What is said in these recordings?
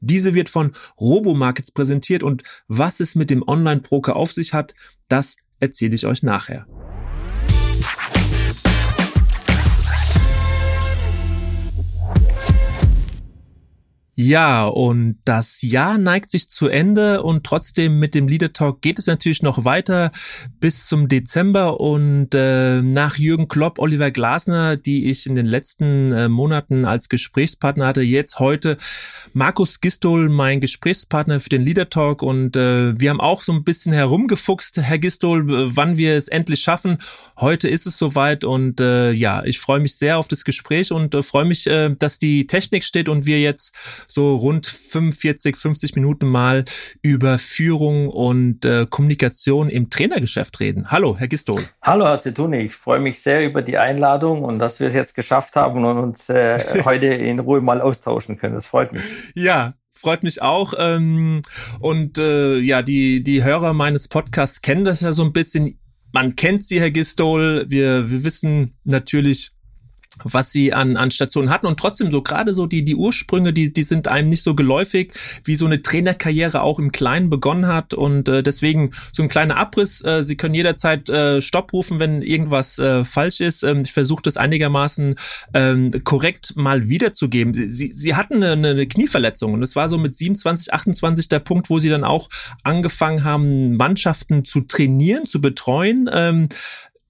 Diese wird von Robomarkets präsentiert und was es mit dem Online-Broker auf sich hat, das erzähle ich euch nachher. Ja, und das Jahr neigt sich zu Ende und trotzdem mit dem Leader Talk geht es natürlich noch weiter bis zum Dezember und äh, nach Jürgen Klopp, Oliver Glasner, die ich in den letzten äh, Monaten als Gesprächspartner hatte, jetzt heute Markus Gistol, mein Gesprächspartner für den Leader Talk und äh, wir haben auch so ein bisschen herumgefuchst, Herr Gistol, wann wir es endlich schaffen. Heute ist es soweit und äh, ja, ich freue mich sehr auf das Gespräch und äh, freue mich, äh, dass die Technik steht und wir jetzt so rund 45, 50 Minuten mal über Führung und äh, Kommunikation im Trainergeschäft reden. Hallo, Herr Gistol. Hallo, Herr Zituni. Ich freue mich sehr über die Einladung und dass wir es jetzt geschafft haben und uns äh, heute in Ruhe mal austauschen können. Das freut mich. Ja, freut mich auch. Ähm, und äh, ja, die, die Hörer meines Podcasts kennen das ja so ein bisschen. Man kennt sie, Herr Gistol. Wir, wir wissen natürlich, was sie an, an Stationen hatten und trotzdem so gerade so die, die Ursprünge, die, die sind einem nicht so geläufig, wie so eine Trainerkarriere auch im Kleinen begonnen hat und äh, deswegen so ein kleiner Abriss. Äh, sie können jederzeit äh, Stopp rufen, wenn irgendwas äh, falsch ist. Ähm, ich versuche das einigermaßen ähm, korrekt mal wiederzugeben. Sie, sie, sie hatten eine, eine Knieverletzung und es war so mit 27, 28 der Punkt, wo sie dann auch angefangen haben, Mannschaften zu trainieren, zu betreuen. Ähm,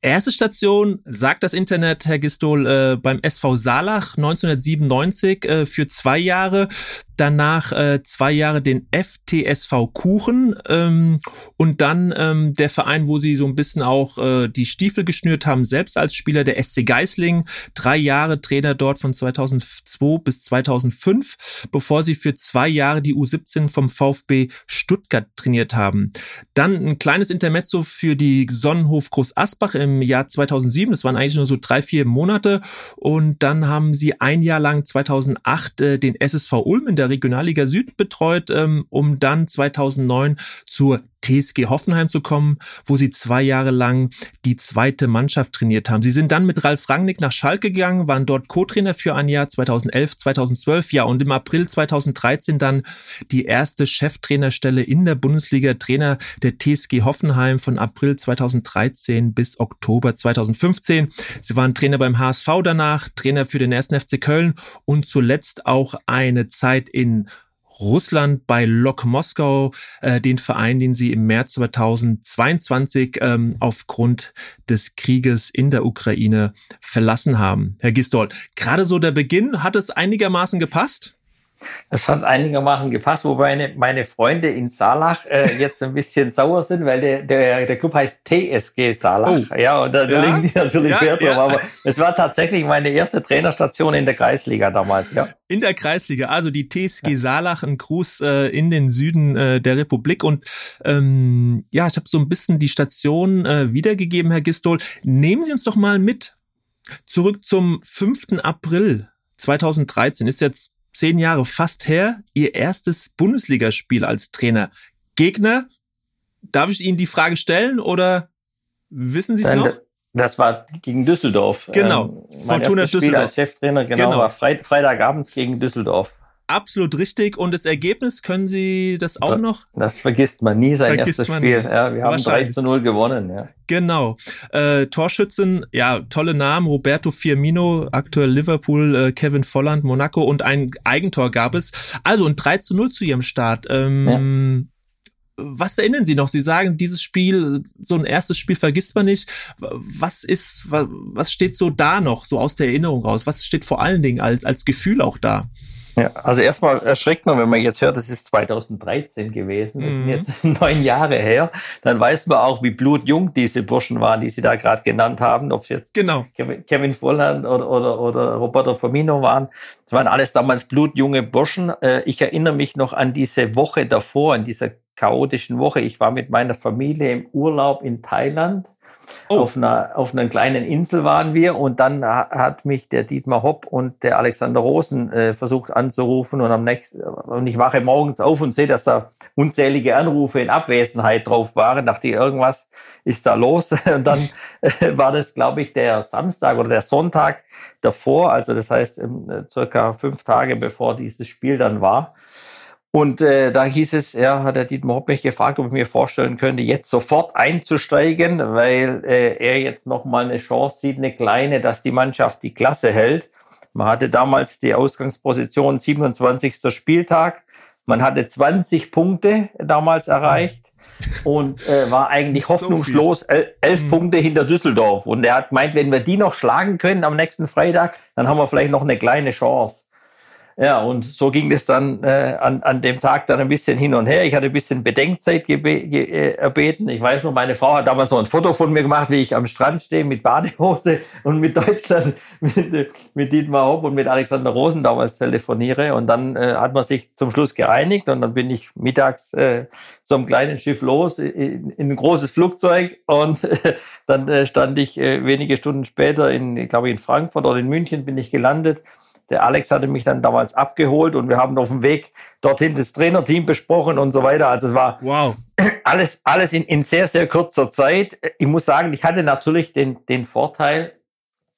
Erste Station, sagt das Internet, Herr Gistol, äh, beim SV Salach 1997 äh, für zwei Jahre danach äh, zwei Jahre den FTSV Kuchen ähm, und dann ähm, der Verein, wo sie so ein bisschen auch äh, die Stiefel geschnürt haben, selbst als Spieler der SC Geisling, drei Jahre Trainer dort von 2002 bis 2005, bevor sie für zwei Jahre die U17 vom VfB Stuttgart trainiert haben. Dann ein kleines Intermezzo für die Sonnenhof Groß Asbach im Jahr 2007, das waren eigentlich nur so drei, vier Monate. Und dann haben sie ein Jahr lang 2008 äh, den SSV Ulm in der der Regionalliga Süd betreut, ähm, um dann 2009 zur TSG Hoffenheim zu kommen, wo sie zwei Jahre lang die zweite Mannschaft trainiert haben. Sie sind dann mit Ralf Rangnick nach Schalke gegangen, waren dort Co-Trainer für ein Jahr 2011, 2012, ja, und im April 2013 dann die erste Cheftrainerstelle in der Bundesliga, Trainer der TSG Hoffenheim von April 2013 bis Oktober 2015. Sie waren Trainer beim HSV danach, Trainer für den ersten FC Köln und zuletzt auch eine Zeit in Russland bei Lok Moskau, äh, den Verein, den sie im März 2022 ähm, aufgrund des Krieges in der Ukraine verlassen haben. Herr Gistol, gerade so der Beginn, hat es einigermaßen gepasst? Das hat einigermaßen gepasst, wobei meine, Freunde in Salach äh, jetzt ein bisschen sauer sind, weil der, der, der Club heißt TSG Salach. Oh. Ja, und da ja? legen die natürlich ja, Wert drauf. Ja. Aber es war tatsächlich meine erste Trainerstation in der Kreisliga damals, ja. In der Kreisliga, also die TSG Salach, ein Gruß äh, in den Süden äh, der Republik. Und ähm, ja, ich habe so ein bisschen die Station äh, wiedergegeben, Herr Gistol. Nehmen Sie uns doch mal mit. Zurück zum 5. April 2013 ist jetzt zehn Jahre fast her, ihr erstes Bundesligaspiel als Trainer. Gegner, darf ich Ihnen die Frage stellen oder wissen Sie es noch? Das war gegen Düsseldorf. Genau, ähm, mein Fortuna Düsseldorf. Spiel als Cheftrainer, genau, genau. war Freit Freitagabend gegen Düsseldorf. Absolut richtig. Und das Ergebnis, können Sie das auch noch? Das vergisst man nie, sein vergisst erstes Spiel. Ja, wir haben 3 zu 0 gewonnen. Ja. Genau. Äh, Torschützen, ja, tolle Namen. Roberto Firmino, aktuell Liverpool, äh, Kevin Volland, Monaco und ein Eigentor gab es. Also ein 3 zu 0 zu Ihrem Start. Ähm, ja. Was erinnern Sie noch? Sie sagen, dieses Spiel, so ein erstes Spiel vergisst man nicht. Was ist, was steht so da noch, so aus der Erinnerung raus? Was steht vor allen Dingen als, als Gefühl auch da? Ja, also erstmal erschreckt man, wenn man jetzt hört, das ist 2013 gewesen, das sind mhm. jetzt neun Jahre her, dann weiß man auch, wie blutjung diese Burschen waren, die Sie da gerade genannt haben, ob es jetzt genau. Kevin Volland oder, oder, oder Roberto Firmino waren. Das waren alles damals blutjunge Burschen. Äh, ich erinnere mich noch an diese Woche davor, in dieser chaotischen Woche. Ich war mit meiner Familie im Urlaub in Thailand Oh. Auf, einer, auf einer kleinen Insel waren wir und dann hat mich der Dietmar Hopp und der Alexander Rosen äh, versucht anzurufen und am nächsten und ich wache morgens auf und sehe, dass da unzählige Anrufe in Abwesenheit drauf waren. Dachte ich, irgendwas ist da los. Und dann äh, war das, glaube ich, der Samstag oder der Sonntag davor, also das heißt ähm, circa fünf Tage bevor dieses Spiel dann war. Und äh, da hieß es, er hat der Dietmar Hopp mich gefragt, ob ich mir vorstellen könnte, jetzt sofort einzusteigen, weil äh, er jetzt noch mal eine Chance sieht, eine kleine, dass die Mannschaft die Klasse hält. Man hatte damals die Ausgangsposition 27. Spieltag. Man hatte 20 Punkte damals erreicht und äh, war eigentlich hoffnungslos so elf mhm. Punkte hinter Düsseldorf. Und er hat gemeint, wenn wir die noch schlagen können am nächsten Freitag, dann haben wir vielleicht noch eine kleine Chance. Ja, und so ging es dann äh, an, an dem Tag dann ein bisschen hin und her. Ich hatte ein bisschen Bedenkzeit äh, erbeten. Ich weiß noch, meine Frau hat damals noch ein Foto von mir gemacht, wie ich am Strand stehe mit Badehose und mit Deutschland, mit, mit Dietmar Hopp und mit Alexander Rosen damals telefoniere. Und dann äh, hat man sich zum Schluss geeinigt und dann bin ich mittags äh, zum kleinen Schiff los in, in ein großes Flugzeug und äh, dann äh, stand ich äh, wenige Stunden später in, ich glaube in Frankfurt oder in München bin ich gelandet der Alex hatte mich dann damals abgeholt und wir haben auf dem Weg dorthin das Trainerteam besprochen und so weiter. Also es war wow. alles, alles in, in sehr, sehr kurzer Zeit. Ich muss sagen, ich hatte natürlich den, den Vorteil,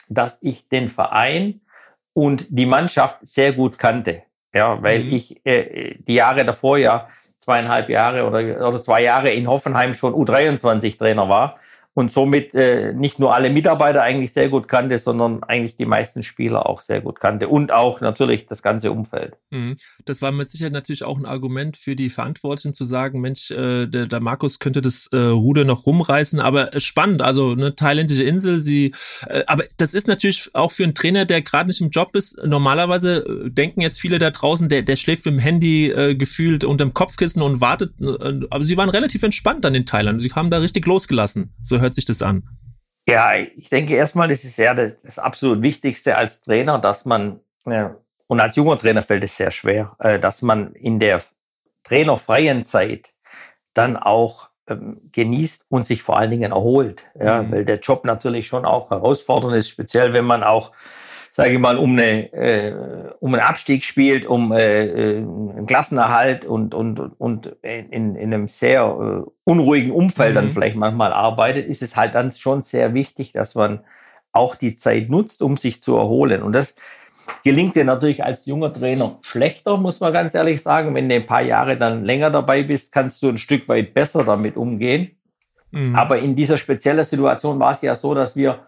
dass ich den Verein und die Mannschaft sehr gut kannte. Ja, weil mhm. ich äh, die Jahre davor ja zweieinhalb Jahre oder, oder zwei Jahre in Hoffenheim schon U23-Trainer war und somit äh, nicht nur alle Mitarbeiter eigentlich sehr gut kannte, sondern eigentlich die meisten Spieler auch sehr gut kannte. Und auch natürlich das ganze Umfeld. Mhm. Das war mit Sicherheit natürlich auch ein Argument für die Verantwortlichen zu sagen, Mensch, äh, der, der Markus könnte das äh, Ruder noch rumreißen, aber äh, spannend, also eine thailändische Insel, sie, äh, aber das ist natürlich auch für einen Trainer, der gerade nicht im Job ist, normalerweise äh, denken jetzt viele da draußen, der, der schläft mit dem Handy äh, gefühlt unterm Kopfkissen und wartet, äh, aber sie waren relativ entspannt an den Thailand, sie haben da richtig losgelassen, so hört hört sich das an? Ja, ich denke erstmal, das ist ja das, das absolut Wichtigste als Trainer, dass man, ja, und als junger Trainer fällt es sehr schwer, äh, dass man in der trainerfreien Zeit dann auch ähm, genießt und sich vor allen Dingen erholt. Ja, mhm. Weil der Job natürlich schon auch herausfordernd ist, speziell wenn man auch sage ich mal, um, eine, äh, um einen Abstieg spielt, um äh, äh, einen Klassenerhalt und, und, und in, in einem sehr äh, unruhigen Umfeld mhm. dann vielleicht manchmal arbeitet, ist es halt dann schon sehr wichtig, dass man auch die Zeit nutzt, um sich zu erholen. Und das gelingt dir natürlich als junger Trainer schlechter, muss man ganz ehrlich sagen. Wenn du ein paar Jahre dann länger dabei bist, kannst du ein Stück weit besser damit umgehen. Mhm. Aber in dieser speziellen Situation war es ja so, dass wir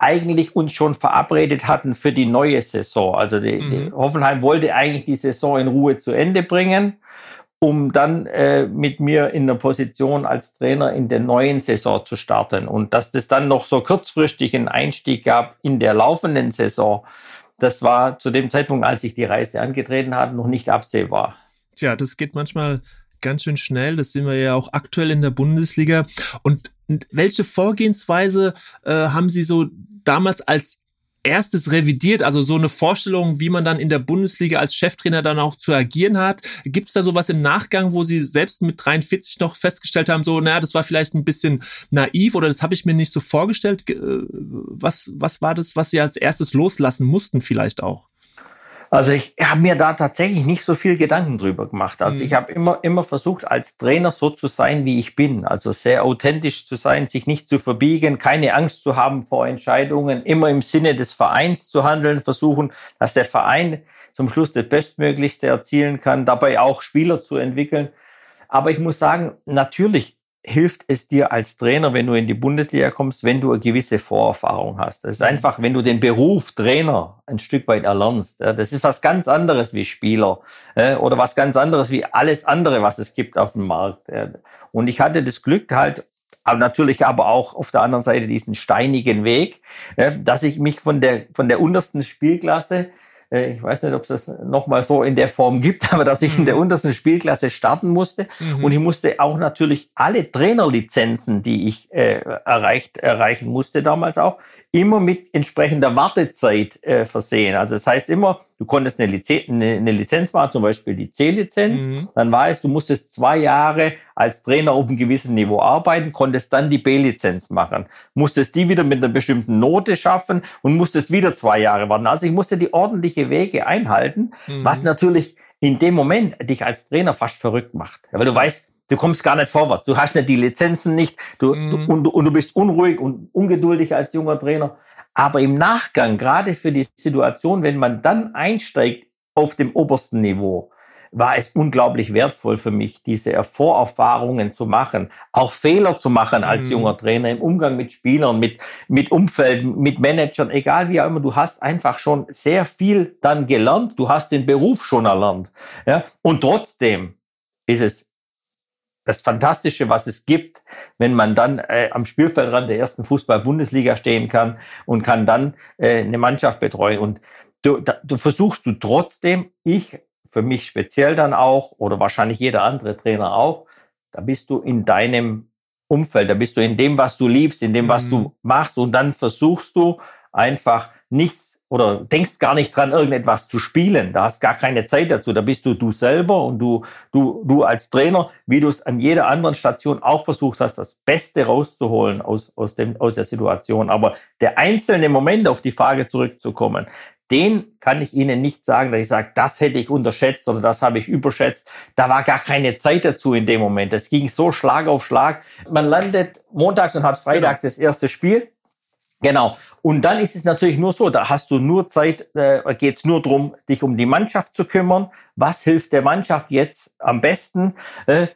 eigentlich uns schon verabredet hatten für die neue Saison. Also die, mhm. die Hoffenheim wollte eigentlich die Saison in Ruhe zu Ende bringen, um dann äh, mit mir in der Position als Trainer in der neuen Saison zu starten. Und dass das dann noch so kurzfristig einen Einstieg gab in der laufenden Saison, das war zu dem Zeitpunkt, als ich die Reise angetreten hatte, noch nicht absehbar. Tja, das geht manchmal ganz schön schnell. Das sehen wir ja auch aktuell in der Bundesliga. Und welche Vorgehensweise äh, haben Sie so damals als erstes revidiert, also so eine Vorstellung, wie man dann in der Bundesliga als Cheftrainer dann auch zu agieren hat. Gibt es da sowas im Nachgang, wo Sie selbst mit 43 noch festgestellt haben, so, naja, das war vielleicht ein bisschen naiv oder das habe ich mir nicht so vorgestellt. Äh, was, was war das, was Sie als erstes loslassen mussten vielleicht auch? Also ich habe mir da tatsächlich nicht so viel Gedanken drüber gemacht. Also mhm. ich habe immer, immer versucht, als Trainer so zu sein, wie ich bin. Also sehr authentisch zu sein, sich nicht zu verbiegen, keine Angst zu haben vor Entscheidungen, immer im Sinne des Vereins zu handeln, versuchen, dass der Verein zum Schluss das Bestmöglichste erzielen kann, dabei auch Spieler zu entwickeln. Aber ich muss sagen, natürlich hilft es dir als Trainer, wenn du in die Bundesliga kommst, wenn du eine gewisse Vorerfahrung hast. Das ist mhm. einfach, wenn du den Beruf Trainer ein Stück weit erlernst. Das ist was ganz anderes wie Spieler oder was ganz anderes wie alles andere, was es gibt auf dem Markt. Und ich hatte das Glück halt, aber natürlich aber auch auf der anderen Seite diesen steinigen Weg, dass ich mich von der, von der untersten Spielklasse ich weiß nicht, ob es das nochmal so in der Form gibt, aber dass ich in der mhm. untersten Spielklasse starten musste. Mhm. Und ich musste auch natürlich alle Trainerlizenzen, die ich äh, erreicht, erreichen musste damals auch, immer mit entsprechender Wartezeit äh, versehen. Also das heißt immer, du konntest eine, Lizenz, eine, eine Lizenz machen, zum Beispiel die C-Lizenz. Mhm. Dann war es, du musstest zwei Jahre als Trainer auf einem gewissen Niveau arbeiten, konntest dann die B-Lizenz machen, musstest die wieder mit einer bestimmten Note schaffen und musstest wieder zwei Jahre warten. Also ich musste die ordentliche Wege einhalten, mhm. was natürlich in dem Moment dich als Trainer fast verrückt macht. Weil du weißt, du kommst gar nicht vorwärts. Du hast nicht die Lizenzen nicht du, mhm. du, und, und du bist unruhig und ungeduldig als junger Trainer. Aber im Nachgang, gerade für die Situation, wenn man dann einsteigt auf dem obersten Niveau, war es unglaublich wertvoll für mich, diese Vorerfahrungen zu machen, auch Fehler zu machen als mhm. junger Trainer im Umgang mit Spielern, mit, mit Umfeld, mit Managern, egal wie auch immer. Du hast einfach schon sehr viel dann gelernt. Du hast den Beruf schon erlernt. Ja? Und trotzdem ist es das Fantastische, was es gibt, wenn man dann äh, am Spielfeldrand der ersten Fußball-Bundesliga stehen kann und kann dann äh, eine Mannschaft betreuen. Und du, da, du versuchst du trotzdem, ich für mich speziell dann auch oder wahrscheinlich jeder andere Trainer auch, da bist du in deinem Umfeld, da bist du in dem, was du liebst, in dem, was mhm. du machst und dann versuchst du einfach nichts oder denkst gar nicht dran, irgendetwas zu spielen. Da hast gar keine Zeit dazu. Da bist du du selber und du, du, du als Trainer, wie du es an jeder anderen Station auch versucht hast, das Beste rauszuholen aus, aus, dem, aus der Situation. Aber der einzelne Moment, auf die Frage zurückzukommen, den kann ich Ihnen nicht sagen, dass ich sage, das hätte ich unterschätzt oder das habe ich überschätzt. Da war gar keine Zeit dazu in dem Moment. Das ging so Schlag auf Schlag. Man landet montags und hat freitags genau. das erste Spiel. Genau. Und dann ist es natürlich nur so, da hast du nur Zeit, äh, geht es nur drum, dich um die Mannschaft zu kümmern. Was hilft der Mannschaft jetzt am besten? Äh,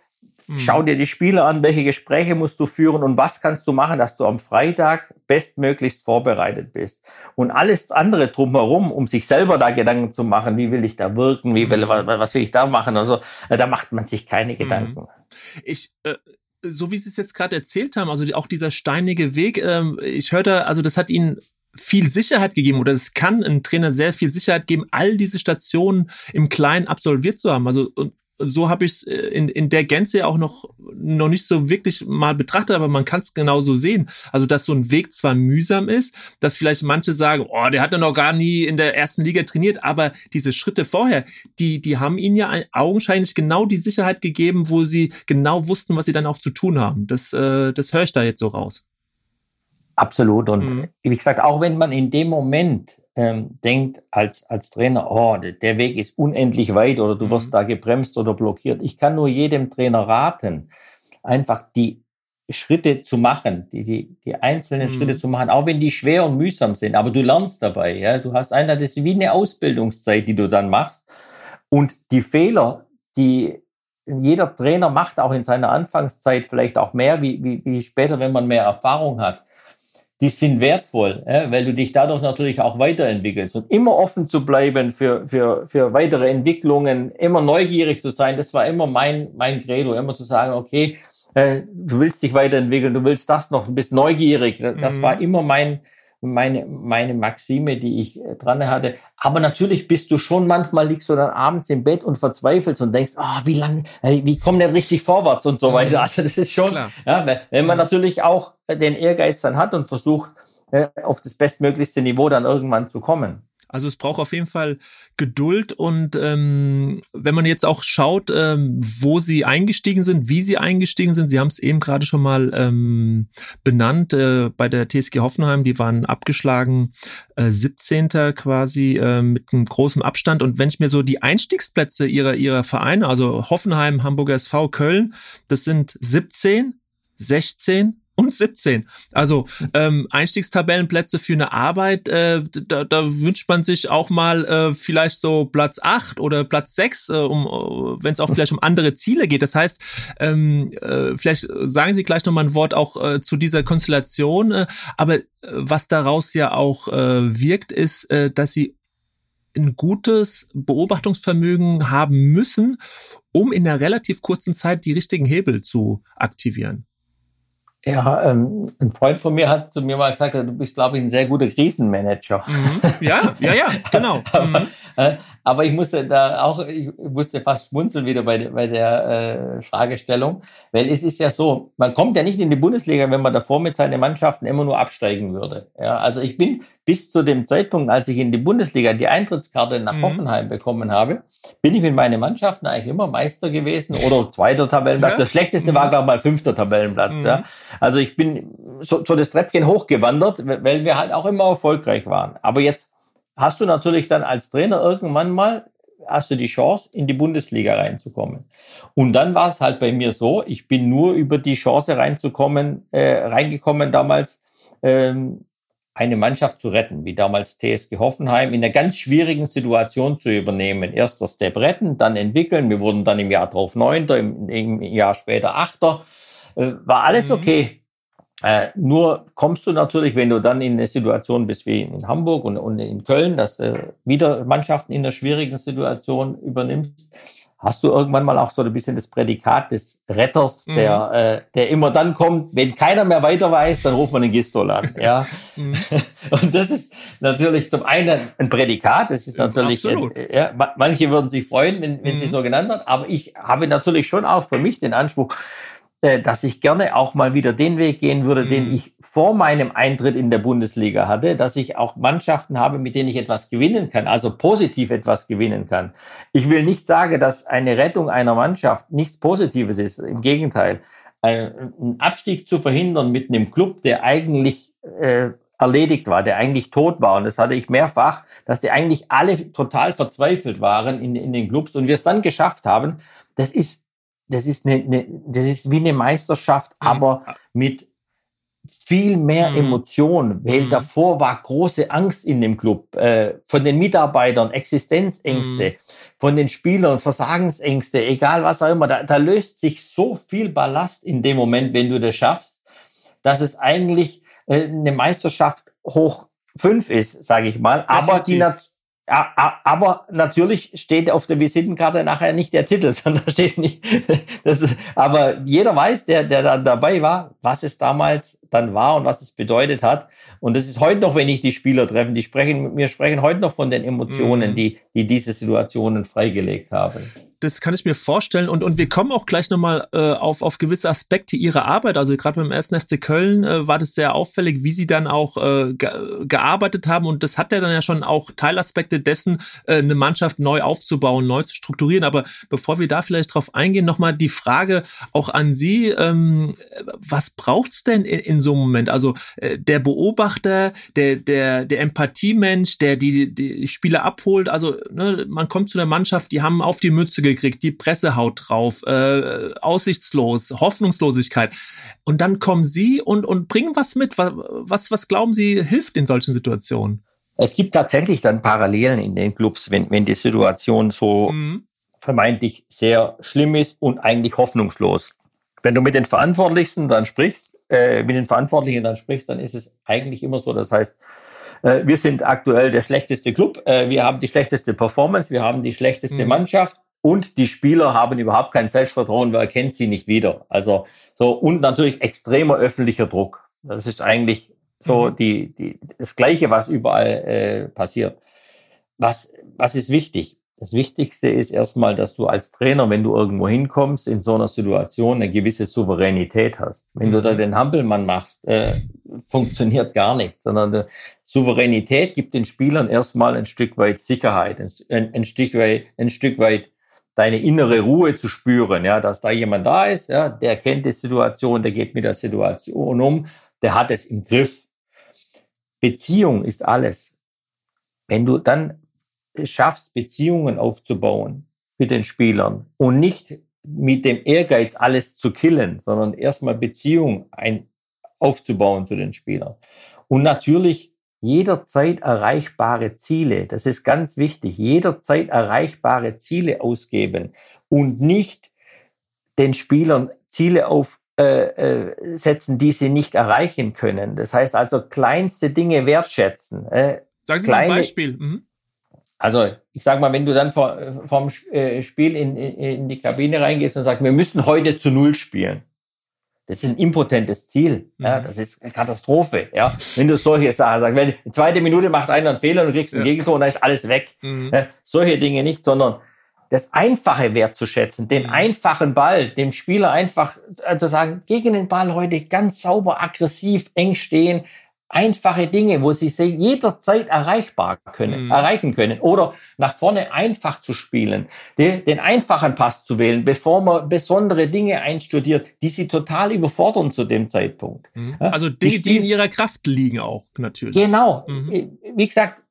Mhm. Schau dir die Spiele an, welche Gespräche musst du führen und was kannst du machen, dass du am Freitag bestmöglichst vorbereitet bist. Und alles andere drumherum, um sich selber da Gedanken zu machen, wie will ich da wirken, wie will, mhm. was will ich da machen, also da macht man sich keine Gedanken. Mhm. Ich äh so wie Sie es jetzt gerade erzählt haben, also auch dieser steinige Weg, ähm, ich hörte, also das hat Ihnen viel Sicherheit gegeben oder es kann einem Trainer sehr viel Sicherheit geben, all diese Stationen im Kleinen absolviert zu haben. Also und so habe ich es äh, in, in der Gänze auch noch, noch nicht so wirklich mal betrachtet, aber man kann es genauso sehen. Also, dass so ein Weg zwar mühsam ist, dass vielleicht manche sagen, oh, der hat ja noch gar nie in der ersten Liga trainiert, aber diese Schritte vorher, die, die haben ihnen ja augenscheinlich genau die Sicherheit gegeben, wo sie genau wussten, was sie dann auch zu tun haben. Das, äh, das höre ich da jetzt so raus. Absolut. Und mhm. wie gesagt, auch wenn man in dem Moment ähm, denkt als, als Trainer, oh, der Weg ist unendlich weit oder du wirst mhm. da gebremst oder blockiert. Ich kann nur jedem Trainer raten, einfach die Schritte zu machen, die, die, die einzelnen mhm. Schritte zu machen, auch wenn die schwer und mühsam sind, aber du lernst dabei, ja. Du hast einfach, das ist wie eine Ausbildungszeit, die du dann machst. Und die Fehler, die jeder Trainer macht auch in seiner Anfangszeit vielleicht auch mehr, wie, wie, wie später, wenn man mehr Erfahrung hat die sind wertvoll, ja, weil du dich dadurch natürlich auch weiterentwickelst. Und immer offen zu bleiben für, für, für weitere Entwicklungen, immer neugierig zu sein, das war immer mein, mein Credo, immer zu sagen, okay, äh, du willst dich weiterentwickeln, du willst das noch, du bist neugierig. Das mhm. war immer mein, meine, meine Maxime, die ich äh, dran hatte. Aber natürlich bist du schon manchmal liegst du dann abends im Bett und verzweifelst und denkst, ah, oh, wie lange, wie kommt der richtig vorwärts und so mhm. weiter. Also das ist schon, Klar. ja, wenn man mhm. natürlich auch den Ehrgeiz dann hat und versucht, äh, auf das bestmöglichste Niveau dann irgendwann zu kommen. Also es braucht auf jeden Fall Geduld und ähm, wenn man jetzt auch schaut, ähm, wo sie eingestiegen sind, wie sie eingestiegen sind, Sie haben es eben gerade schon mal ähm, benannt äh, bei der TSG Hoffenheim, die waren abgeschlagen äh, 17. quasi äh, mit einem großen Abstand und wenn ich mir so die Einstiegsplätze ihrer ihrer Vereine, also Hoffenheim, Hamburger SV, Köln, das sind 17, 16, und 17. Also ähm, Einstiegstabellenplätze für eine Arbeit, äh, da, da wünscht man sich auch mal äh, vielleicht so Platz 8 oder Platz 6, äh, um, äh, wenn es auch vielleicht um andere Ziele geht. Das heißt, ähm, äh, vielleicht sagen Sie gleich nochmal ein Wort auch äh, zu dieser Konstellation, äh, aber äh, was daraus ja auch äh, wirkt, ist, äh, dass Sie ein gutes Beobachtungsvermögen haben müssen, um in einer relativ kurzen Zeit die richtigen Hebel zu aktivieren. Ja, ähm, ein Freund von mir hat zu mir mal gesagt, du bist, glaube ich, ein sehr guter Krisenmanager. Mhm. Ja, ja, ja, genau. aber, mhm. Äh, aber ich musste da auch, ich musste fast schmunzeln wieder bei, bei der äh, Fragestellung, weil es ist ja so, man kommt ja nicht in die Bundesliga, wenn man davor mit seinen Mannschaften immer nur absteigen würde. Ja, also ich bin bis zu dem Zeitpunkt, als ich in die Bundesliga die Eintrittskarte nach mhm. Hoffenheim bekommen habe, bin ich mit meinen Mannschaften eigentlich immer Meister gewesen oder zweiter Tabellenplatz. Ja. Das schlechteste mhm. war, glaube ich, mal fünfter Tabellenplatz. Mhm. Ja. Also ich bin so, so das Treppchen hochgewandert, weil wir halt auch immer erfolgreich waren. Aber jetzt hast du natürlich dann als Trainer irgendwann mal hast du die Chance, in die Bundesliga reinzukommen. Und dann war es halt bei mir so, ich bin nur über die Chance reinzukommen, äh, reingekommen damals, ähm, eine Mannschaft zu retten, wie damals TSG Hoffenheim, in einer ganz schwierigen Situation zu übernehmen. Erst das Step retten, dann entwickeln. Wir wurden dann im Jahr drauf Neunter, im, im Jahr später Achter. Äh, war alles mhm. Äh, nur kommst du natürlich, wenn du dann in eine Situation bist wie in Hamburg und, und in Köln, dass du wieder Mannschaften in einer schwierigen Situation übernimmst, hast du irgendwann mal auch so ein bisschen das Prädikat des Retters, mhm. der, äh, der immer dann kommt, wenn keiner mehr weiter weiß, dann ruft man den Gistol an. Ja? Mhm. Und das ist natürlich zum einen ein Prädikat, das ist natürlich, ein, ja, manche würden sich freuen, wenn, wenn mhm. sie so genannt hat, aber ich habe natürlich schon auch für mich den Anspruch, äh, dass ich gerne auch mal wieder den Weg gehen würde, mhm. den ich vor meinem Eintritt in der Bundesliga hatte, dass ich auch Mannschaften habe, mit denen ich etwas gewinnen kann, also positiv etwas gewinnen kann. Ich will nicht sagen, dass eine Rettung einer Mannschaft nichts Positives ist. Im Gegenteil. Einen Abstieg zu verhindern mit einem Club, der eigentlich äh, erledigt war, der eigentlich tot war. Und das hatte ich mehrfach, dass die eigentlich alle total verzweifelt waren in, in den Clubs und wir es dann geschafft haben. Das ist das ist eine, eine das ist wie eine Meisterschaft, mhm. aber mit viel mehr mhm. Emotion, weil mhm. davor war große Angst in dem Club, äh, von den Mitarbeitern, Existenzängste, mhm. von den Spielern, Versagensängste, egal was auch immer. Da, da löst sich so viel Ballast in dem Moment, wenn du das schaffst, dass es eigentlich äh, eine Meisterschaft hoch fünf ist, sage ich mal. Aber die, aber natürlich steht auf der Visitenkarte nachher nicht der Titel, sondern steht nicht. Das ist, aber jeder weiß, der, der da dabei war, was es damals dann war und was es bedeutet hat. Und das ist heute noch, wenn ich die Spieler treffe, die sprechen, wir sprechen heute noch von den Emotionen, mhm. die, die diese Situationen freigelegt haben das kann ich mir vorstellen. Und, und wir kommen auch gleich nochmal äh, auf, auf gewisse Aspekte ihrer Arbeit. Also gerade beim 1. FC Köln äh, war das sehr auffällig, wie sie dann auch äh, ge gearbeitet haben. Und das hat ja dann ja schon auch Teilaspekte dessen, äh, eine Mannschaft neu aufzubauen, neu zu strukturieren. Aber bevor wir da vielleicht drauf eingehen, nochmal die Frage auch an Sie. Ähm, was braucht's denn in, in so einem Moment? Also äh, der Beobachter, der, der, der Empathiemensch, der die, die Spieler abholt. Also ne, man kommt zu einer Mannschaft, die haben auf die Mütze gekriegt, die Presse haut drauf, äh, aussichtslos, Hoffnungslosigkeit. Und dann kommen Sie und, und bringen was mit. Was, was glauben Sie hilft in solchen Situationen? Es gibt tatsächlich dann Parallelen in den Clubs, wenn, wenn die Situation so mhm. vermeintlich sehr schlimm ist und eigentlich hoffnungslos. Wenn du mit den Verantwortlichsten dann sprichst, äh, mit den Verantwortlichen dann sprichst, dann ist es eigentlich immer so. Das heißt, äh, wir sind aktuell der schlechteste Club, äh, wir haben die schlechteste Performance, wir haben die schlechteste mhm. Mannschaft und die Spieler haben überhaupt kein Selbstvertrauen, weil er kennt sie nicht wieder. Also so und natürlich extremer öffentlicher Druck. Das ist eigentlich so mhm. die, die das Gleiche, was überall äh, passiert. Was was ist wichtig? Das Wichtigste ist erstmal, dass du als Trainer, wenn du irgendwo hinkommst, in so einer Situation eine gewisse Souveränität hast. Wenn du da mhm. den Hampelmann machst, äh, funktioniert gar nichts, sondern Souveränität gibt den Spielern erstmal ein Stück weit Sicherheit, ein, ein, Stück weit, ein Stück weit deine innere Ruhe zu spüren, ja, dass da jemand da ist, ja, der kennt die Situation, der geht mit der Situation um, der hat es im Griff. Beziehung ist alles. Wenn du dann schaffst, Beziehungen aufzubauen mit den Spielern und nicht mit dem Ehrgeiz alles zu killen, sondern erstmal Beziehung ein, aufzubauen zu den Spielern. Und natürlich jederzeit erreichbare Ziele, das ist ganz wichtig, jederzeit erreichbare Ziele ausgeben und nicht den Spielern Ziele aufsetzen, äh, die sie nicht erreichen können. Das heißt also kleinste Dinge wertschätzen. Äh, Sagen Sie Kleine, mal ein Beispiel. Mhm. Also ich sage mal, wenn du dann vor, vom äh, Spiel in, in, in die Kabine reingehst und sagst, wir müssen heute zu Null spielen, Das ist ein impotentes Ziel. Ja, mhm. das ist eine Katastrophe. Ja, wenn du solche Sachen sagst, wenn die zweite Minute macht einer einen Fehler und du kriegst ja. ein Gegentor und dann ist alles weg. Mhm. Ja, solche Dinge nicht, sondern das Einfache wertzuschätzen, den mhm. einfachen Ball, dem Spieler einfach äh, zu sagen, gegen den Ball heute ganz sauber, aggressiv, eng stehen, einfache Dinge, wo sie sich jederzeit erreichbar können, mhm. erreichen können oder nach vorne einfach zu spielen, die, den einfachen Pass zu wählen, bevor man besondere Dinge einstudiert, die sie total überfordern zu dem Zeitpunkt. Mhm. Also Dinge, die, die, in ihrer Kraft liegen auch natürlich. Genau. Mhm. Wie gesagt,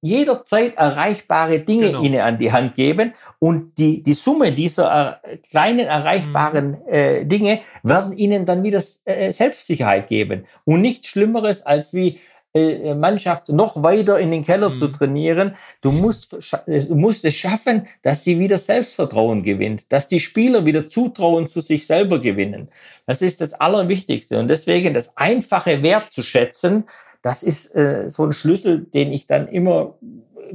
jederzeit erreichbare Dinge genau. ihnen an die Hand geben und die, die Summe dieser äh, kleinen erreichbaren mhm. äh, Dinge werden ihnen dann wieder äh, Selbstsicherheit geben und nichts Schlimmeres als wie äh, Mannschaft noch weiter in den Keller mhm. zu trainieren. Du musst, du musst es schaffen, dass sie wieder Selbstvertrauen gewinnt, dass die Spieler wieder Zutrauen zu sich selber gewinnen. Das ist das Allerwichtigste und deswegen das einfache Wert zu schätzen, das ist äh, so ein Schlüssel, den ich dann immer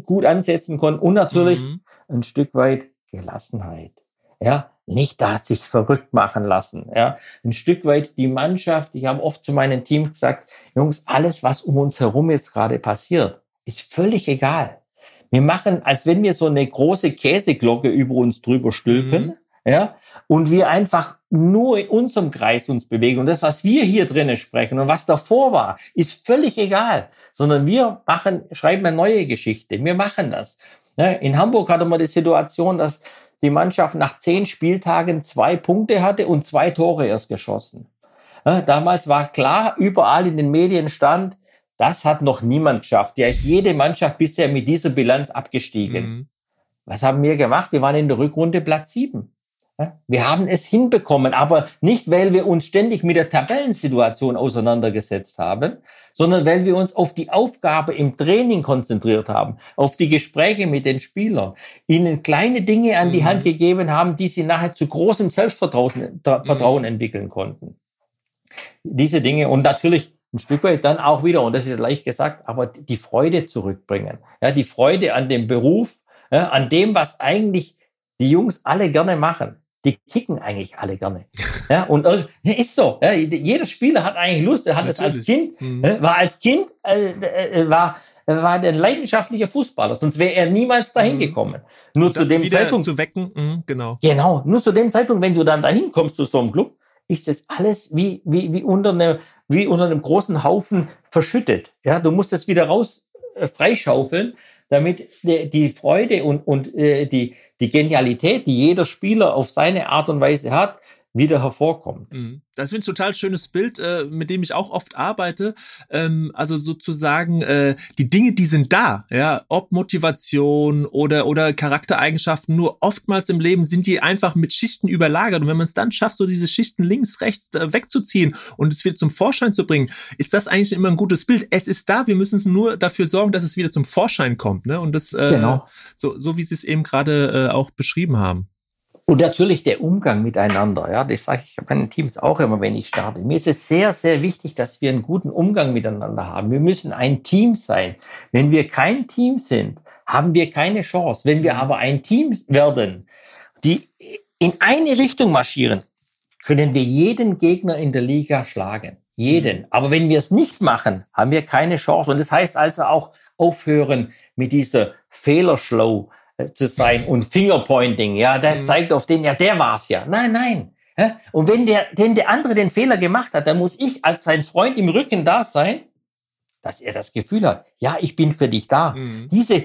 gut ansetzen konnte. Und natürlich mhm. ein Stück weit Gelassenheit. Ja, nicht da sich verrückt machen lassen. Ja, ein Stück weit die Mannschaft. Ich habe oft zu meinen Teams gesagt, Jungs, alles, was um uns herum jetzt gerade passiert, ist völlig egal. Wir machen, als wenn wir so eine große Käseglocke über uns drüber stülpen. Mhm. Ja, und wir einfach nur in unserem Kreis uns bewegen. Und das, was wir hier drinnen sprechen und was davor war, ist völlig egal, sondern wir machen, schreiben eine neue Geschichte. Wir machen das. In Hamburg hatte man die Situation, dass die Mannschaft nach zehn Spieltagen zwei Punkte hatte und zwei Tore erst geschossen. Damals war klar, überall in den Medien stand, das hat noch niemand geschafft. Ja, ist jede Mannschaft bisher mit dieser Bilanz abgestiegen. Mhm. Was haben wir gemacht? Wir waren in der Rückrunde Platz sieben. Wir haben es hinbekommen, aber nicht, weil wir uns ständig mit der Tabellensituation auseinandergesetzt haben, sondern weil wir uns auf die Aufgabe im Training konzentriert haben, auf die Gespräche mit den Spielern, ihnen kleine Dinge an die mhm. Hand gegeben haben, die sie nachher zu großem Selbstvertrauen Vertrauen mhm. entwickeln konnten. Diese Dinge und natürlich ein Stück weit dann auch wieder, und das ist leicht gesagt, aber die Freude zurückbringen. Ja, die Freude an dem Beruf, ja, an dem, was eigentlich die Jungs alle gerne machen die kicken eigentlich alle gerne. Ja, und ist so. Ja, jeder Spieler hat eigentlich Lust. Er hat es als Kind, mhm. war als Kind, äh, äh, war war ein leidenschaftlicher Fußballer, sonst wäre er niemals dahin mhm. gekommen. Nur zu dem Zeitpunkt zu wecken, mhm, genau. Genau, nur zu dem Zeitpunkt, wenn du dann dahin kommst zu so einem Club, ist das alles wie wie wie unter einem wie unter einem großen Haufen verschüttet. Ja, du musst es wieder raus äh, freischaufeln, damit die, Freude und und äh, die die Genialität, die jeder Spieler auf seine Art und Weise hat, wieder hervorkommt. Mhm. Das finde ich ein total schönes Bild, äh, mit dem ich auch oft arbeite. Ähm, also sozusagen äh, die Dinge, die sind da, ja, ob Motivation oder oder Charaktereigenschaften. Nur oftmals im Leben sind die einfach mit Schichten überlagert. Und wenn man es dann schafft, so diese Schichten links, rechts äh, wegzuziehen und es wieder zum Vorschein zu bringen, ist das eigentlich immer ein gutes Bild. Es ist da, wir müssen es nur dafür sorgen, dass es wieder zum Vorschein kommt. Ne? Und das genau. so so wie Sie es eben gerade auch beschrieben haben. Und natürlich der Umgang miteinander. Ja, das sage ich meinen Teams auch immer, wenn ich starte. Mir ist es sehr, sehr wichtig, dass wir einen guten Umgang miteinander haben. Wir müssen ein Team sein. Wenn wir kein Team sind, haben wir keine Chance. Wenn wir aber ein Team werden, die in eine Richtung marschieren, können wir jeden Gegner in der Liga schlagen. Jeden. Aber wenn wir es nicht machen, haben wir keine Chance. Und das heißt also auch aufhören mit dieser Fehlerschlau, zu sein und Fingerpointing, ja, der mhm. zeigt auf den, ja, der war's ja. Nein, nein. Und wenn der, wenn der andere den Fehler gemacht hat, dann muss ich als sein Freund im Rücken da sein, dass er das Gefühl hat, ja, ich bin für dich da. Mhm. Diese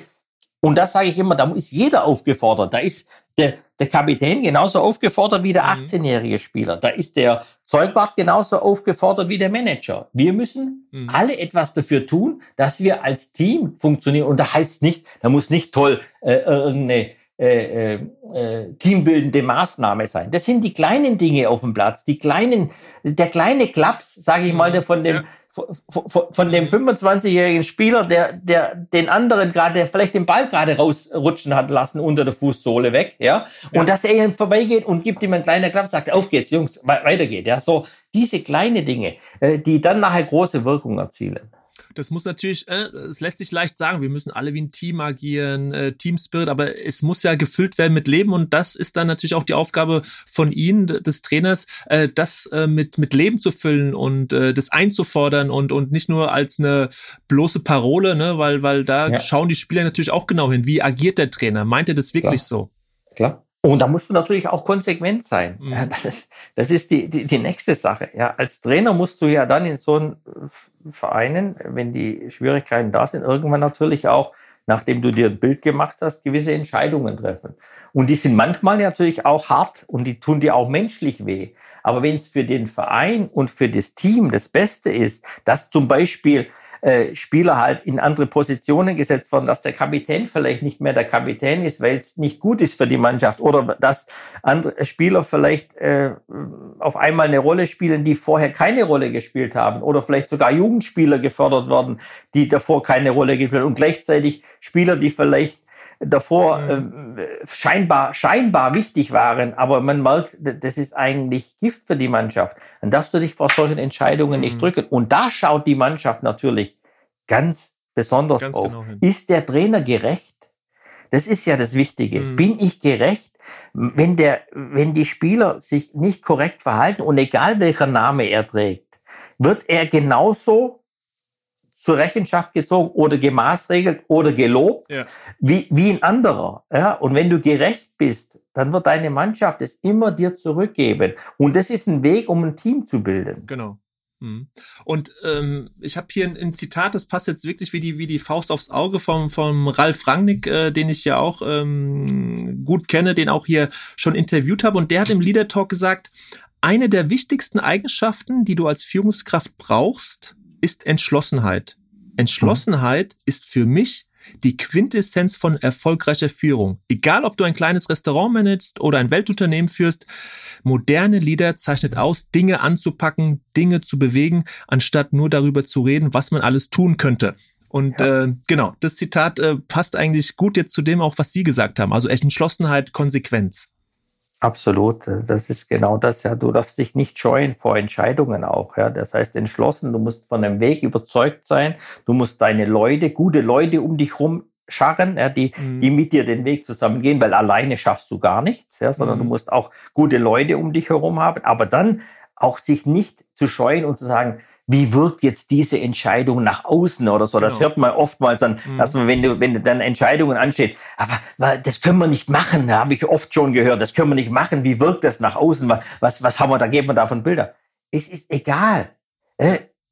und das sage ich immer, da ist jeder aufgefordert. Da ist der, der Kapitän genauso aufgefordert wie der 18-jährige mhm. Spieler. Da ist der Zeugwart genauso aufgefordert wie der Manager. Wir müssen mhm. alle etwas dafür tun, dass wir als Team funktionieren. Und da heißt nicht, da muss nicht toll äh, irgendeine äh, äh, äh, teambildende Maßnahme sein. Das sind die kleinen Dinge auf dem Platz, die kleinen, der kleine Klaps, sage ich mal, mhm. von dem, ja von, von dem 25-jährigen Spieler, der, der den anderen gerade, der vielleicht den Ball gerade rausrutschen hat lassen unter der Fußsohle weg, ja, und dass er ihm vorbeigeht und gibt ihm einen kleinen Klapp, sagt, auf geht's, Jungs, weiter geht, ja, so diese kleine Dinge, äh, die dann nachher große Wirkung erzielen. Das muss natürlich, äh, es lässt sich leicht sagen, wir müssen alle wie ein Team agieren, äh, Team Spirit, aber es muss ja gefüllt werden mit Leben und das ist dann natürlich auch die Aufgabe von Ihnen, des Trainers, äh, das äh, mit, mit Leben zu füllen und äh, das einzufordern und, und nicht nur als eine bloße Parole, ne, weil, weil da ja. schauen die Spieler natürlich auch genau hin. Wie agiert der Trainer? Meint er das wirklich Klar. so? Klar. Und da musst du natürlich auch konsequent sein. Mhm. Ja, das, ist, das ist die, die, die nächste Sache. Ja, als Trainer musst du ja dann in so einem Vereinen, wenn die Schwierigkeiten da sind, irgendwann natürlich auch, nachdem du dir ein Bild gemacht hast, gewisse Entscheidungen treffen. Und die sind manchmal natürlich auch hart und die tun dir auch menschlich weh. Aber wenn es für den Verein und für das Team das Beste ist, dass zum Beispiel äh, Spieler halt in andere Positionen gesetzt worden, dass der Kapitän vielleicht nicht mehr der Kapitän ist, weil es nicht gut ist für die Mannschaft oder dass andere Spieler vielleicht äh, auf einmal eine Rolle spielen, die vorher keine Rolle gespielt haben oder vielleicht sogar Jugendspieler gefördert werden, die davor keine Rolle gespielt haben. Und gleichzeitig Spieler, die vielleicht davor mhm. äh, scheinbar, scheinbar wichtig waren, aber man merkt, das ist eigentlich Gift für die Mannschaft. Dann darfst du dich vor solchen Entscheidungen mhm. nicht drücken. Und da schaut die Mannschaft natürlich ganz besonders ganz drauf. Genau ist der Trainer gerecht? Das ist ja das Wichtige. Mhm. Bin ich gerecht? Wenn der, wenn die Spieler sich nicht korrekt verhalten und egal welcher Name er trägt, wird er genauso zur Rechenschaft gezogen oder gemaßregelt oder gelobt, ja. wie, wie ein anderer. Ja? Und wenn du gerecht bist, dann wird deine Mannschaft es immer dir zurückgeben. Und das ist ein Weg, um ein Team zu bilden. Genau. Mhm. Und ähm, ich habe hier ein, ein, Zitat, das passt jetzt wirklich wie die, wie die Faust aufs Auge vom, vom Ralf Rangnick, äh, den ich ja auch ähm, gut kenne, den auch hier schon interviewt habe. Und der hat im Leader Talk gesagt, eine der wichtigsten Eigenschaften, die du als Führungskraft brauchst, ist Entschlossenheit. Entschlossenheit ist für mich die Quintessenz von erfolgreicher Führung. Egal, ob du ein kleines Restaurant managst oder ein Weltunternehmen führst, moderne Leader zeichnet aus, Dinge anzupacken, Dinge zu bewegen, anstatt nur darüber zu reden, was man alles tun könnte. Und ja. äh, genau, das Zitat äh, passt eigentlich gut jetzt zu dem auch, was Sie gesagt haben. Also Entschlossenheit, Konsequenz. Absolut, das ist genau das. Ja, du darfst dich nicht scheuen vor Entscheidungen auch. Ja, das heißt entschlossen. Du musst von dem Weg überzeugt sein. Du musst deine Leute, gute Leute um dich rum scharren, ja, die, mhm. die mit dir den Weg zusammen gehen, weil alleine schaffst du gar nichts, ja, sondern mhm. du musst auch gute Leute um dich herum haben. Aber dann auch sich nicht zu scheuen und zu sagen, wie wirkt jetzt diese Entscheidung nach außen oder so. Das genau. hört man oftmals an, mhm. dass man, wenn du, wenn dann Entscheidungen ansteht, aber das können wir nicht machen, da habe ich oft schon gehört, das können wir nicht machen, wie wirkt das nach außen, was, was haben wir da, geben wir da von Bilder? Es ist egal.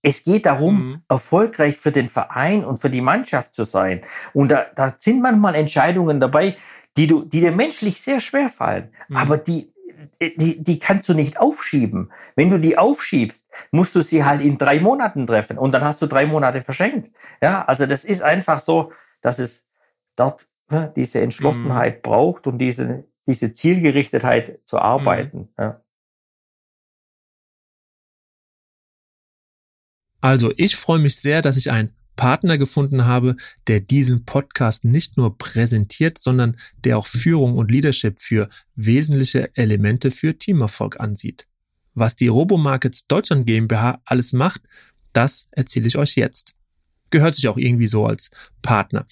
Es geht darum, mhm. erfolgreich für den Verein und für die Mannschaft zu sein. Und da, da sind manchmal Entscheidungen dabei, die du, die dir menschlich sehr schwer fallen, mhm. aber die die, die kannst du nicht aufschieben. Wenn du die aufschiebst, musst du sie halt in drei Monaten treffen und dann hast du drei Monate verschenkt. Ja, also das ist einfach so, dass es dort ne, diese Entschlossenheit mhm. braucht und diese, diese Zielgerichtetheit zu arbeiten. Mhm. Ja. Also ich freue mich sehr, dass ich ein Partner gefunden habe, der diesen Podcast nicht nur präsentiert, sondern der auch Führung und Leadership für wesentliche Elemente für Teamerfolg ansieht. Was die Robomarkets Deutschland GmbH alles macht, das erzähle ich euch jetzt. Gehört sich auch irgendwie so als Partner.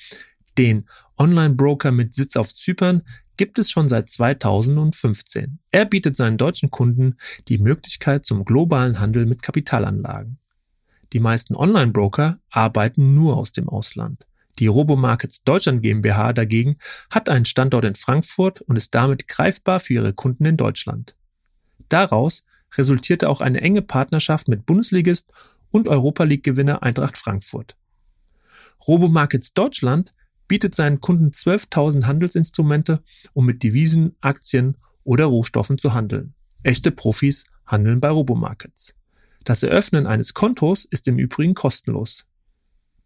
Den Online-Broker mit Sitz auf Zypern gibt es schon seit 2015. Er bietet seinen deutschen Kunden die Möglichkeit zum globalen Handel mit Kapitalanlagen. Die meisten Online-Broker arbeiten nur aus dem Ausland. Die Robomarkets Deutschland GmbH dagegen hat einen Standort in Frankfurt und ist damit greifbar für ihre Kunden in Deutschland. Daraus resultierte auch eine enge Partnerschaft mit Bundesligist und Europa League Gewinner Eintracht Frankfurt. Robomarkets Deutschland bietet seinen Kunden 12.000 Handelsinstrumente, um mit Devisen, Aktien oder Rohstoffen zu handeln. Echte Profis handeln bei Robomarkets. Das Eröffnen eines Kontos ist im Übrigen kostenlos.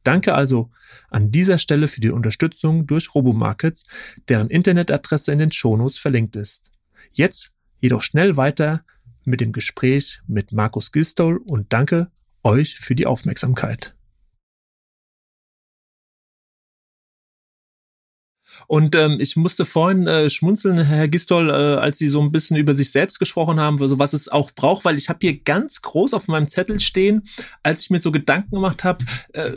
Danke also an dieser Stelle für die Unterstützung durch Robomarkets, deren Internetadresse in den Shownotes verlinkt ist. Jetzt jedoch schnell weiter mit dem Gespräch mit Markus Gistol und danke euch für die Aufmerksamkeit. Und ähm, ich musste vorhin äh, schmunzeln, Herr Gistol, äh, als Sie so ein bisschen über sich selbst gesprochen haben, so was es auch braucht, weil ich habe hier ganz groß auf meinem Zettel stehen, als ich mir so Gedanken gemacht habe, äh,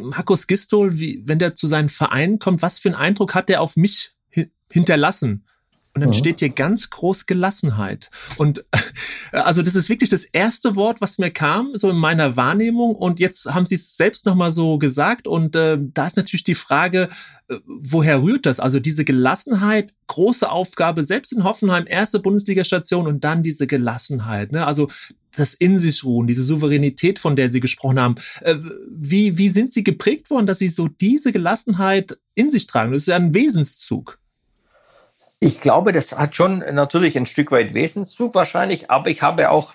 Markus Gistol, wie, wenn der zu seinen Vereinen kommt, was für einen Eindruck hat der auf mich hinterlassen? Und dann mhm. steht hier ganz groß Gelassenheit. Und also das ist wirklich das erste Wort, was mir kam, so in meiner Wahrnehmung. Und jetzt haben Sie es selbst nochmal so gesagt. Und äh, da ist natürlich die Frage, äh, woher rührt das? Also diese Gelassenheit, große Aufgabe, selbst in Hoffenheim, erste Bundesliga-Station und dann diese Gelassenheit. Ne? Also das in sich ruhen, diese Souveränität, von der Sie gesprochen haben. Äh, wie, wie sind Sie geprägt worden, dass Sie so diese Gelassenheit in sich tragen? Das ist ja ein Wesenszug. Ich glaube, das hat schon natürlich ein Stück weit Wesenszug wahrscheinlich, aber ich habe auch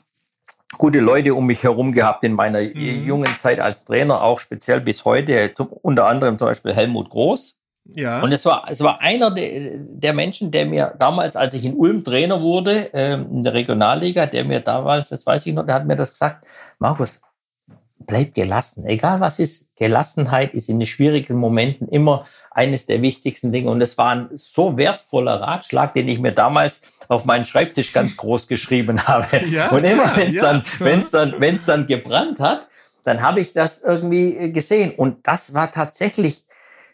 gute Leute um mich herum gehabt in meiner mhm. jungen Zeit als Trainer, auch speziell bis heute, unter anderem zum Beispiel Helmut Groß. Ja. Und es war, es war einer der, der Menschen, der mir damals, als ich in Ulm Trainer wurde, ähm, in der Regionalliga, der mir damals, das weiß ich noch, der hat mir das gesagt, Markus, bleib gelassen. Egal was ist, Gelassenheit ist in den schwierigen Momenten immer eines der wichtigsten Dinge. Und es war ein so wertvoller Ratschlag, den ich mir damals auf meinen Schreibtisch ganz groß geschrieben habe. Ja, und immer wenn es ja. dann, wenn es dann, wenn es dann gebrannt hat, dann habe ich das irgendwie äh, gesehen. Und das war tatsächlich